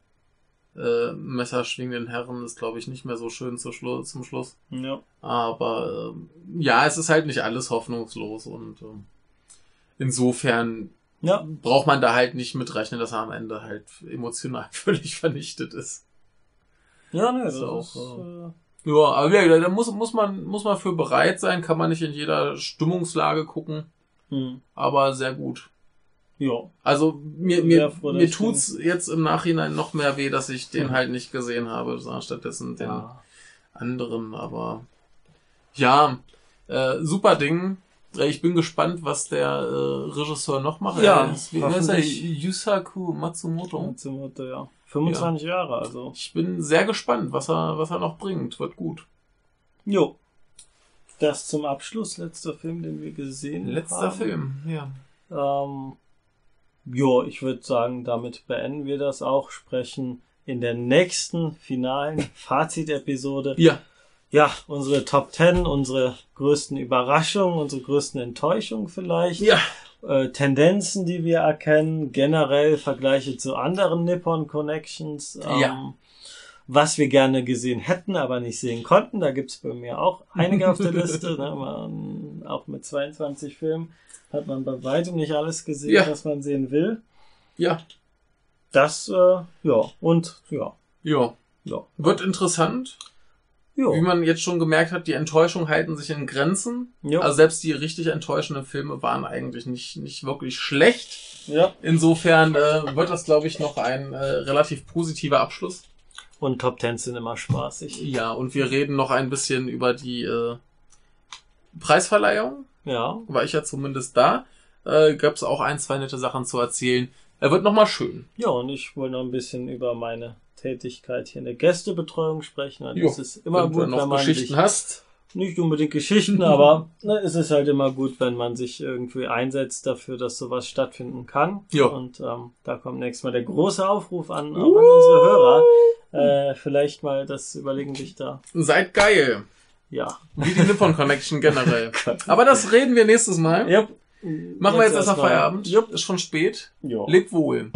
äh, messerschwingenden Herren ist, glaube ich, nicht mehr so schön zu Schlu zum Schluss. Ja. Aber ähm, ja, es ist halt nicht alles hoffnungslos und ähm, insofern Ja, braucht man da halt nicht mitrechnen, dass er am Ende halt emotional völlig vernichtet ist. ja, ne, das Ist auch, ist, äh, Ja, aber ja, da muss, muss man, muss man für bereit sein, kann man nicht in jeder Stimmungslage gucken, hm. aber sehr gut. Ja. Also mir, Sehr mir, mir tut's jetzt im Nachhinein noch mehr weh, dass ich den halt nicht gesehen habe, sondern stattdessen den ja. anderen, aber ja, äh, super Ding. Äh, Ich bin gespannt, was der äh, Regisseur noch macht. Ja, wie heißt er? Yusaku Matsumoto. Matsumoto, ja. 25 Jahre, also. Ich bin sehr gespannt, was er, was er noch bringt. Wird gut. Jo. Das zum Abschluss, letzter Film, den wir gesehen Letzter haben. Film, ja. Ähm, jo, ich würde sagen, damit beenden wir das auch, sprechen in der nächsten finalen Fazit-Episode Ja. ja, unsere Top 10, unsere größten Überraschungen, unsere größten Enttäuschungen vielleicht, Ja. äh, Tendenzen, die wir erkennen, generell Vergleiche zu anderen Nippon Connections, ähm, Ja. Was wir gerne gesehen hätten, aber nicht sehen konnten. Da gibt's bei mir auch einige auf der Liste. Ne? Man, auch mit 22 Filmen hat man bei weitem nicht alles gesehen, Ja. was man sehen will. Ja. Das, äh, ja, und ja, Ja. ja. Wird interessant. ja. Wie man jetzt schon gemerkt hat, die Enttäuschungen halten sich in Grenzen. ja. Also selbst die richtig enttäuschenden Filme waren eigentlich nicht, nicht wirklich schlecht. ja. Insofern äh, wird das, glaube ich, noch ein äh, relativ positiver Abschluss. Und Top 10 sind immer spaßig. Ja, und wir reden noch ein bisschen über die äh, Preisverleihung. Ja, War ich ja zumindest da. Äh, Gab es auch ein, zwei nette Sachen zu erzählen. Er wird nochmal schön. Ja, und ich wollte noch ein bisschen über meine Tätigkeit hier in der Gästebetreuung sprechen. Und Jo, es ist immer Wenn gut, du noch wenn man Geschichten hast. nicht unbedingt Geschichten, aber ne, es ist halt immer gut, wenn man sich irgendwie einsetzt dafür, dass sowas stattfinden kann. Ja. Und ähm, da kommt nächstes Mal der große Aufruf an, auch an unsere Hörer. Äh, vielleicht mal das überlegen sich da. Seid geil. Ja. Wie die Nippon Connection generell. Aber das reden wir nächstes Mal. Yep. Machen wir jetzt erstmal Feierabend. Jupp. Ist schon spät. Ja. Lebt wohl.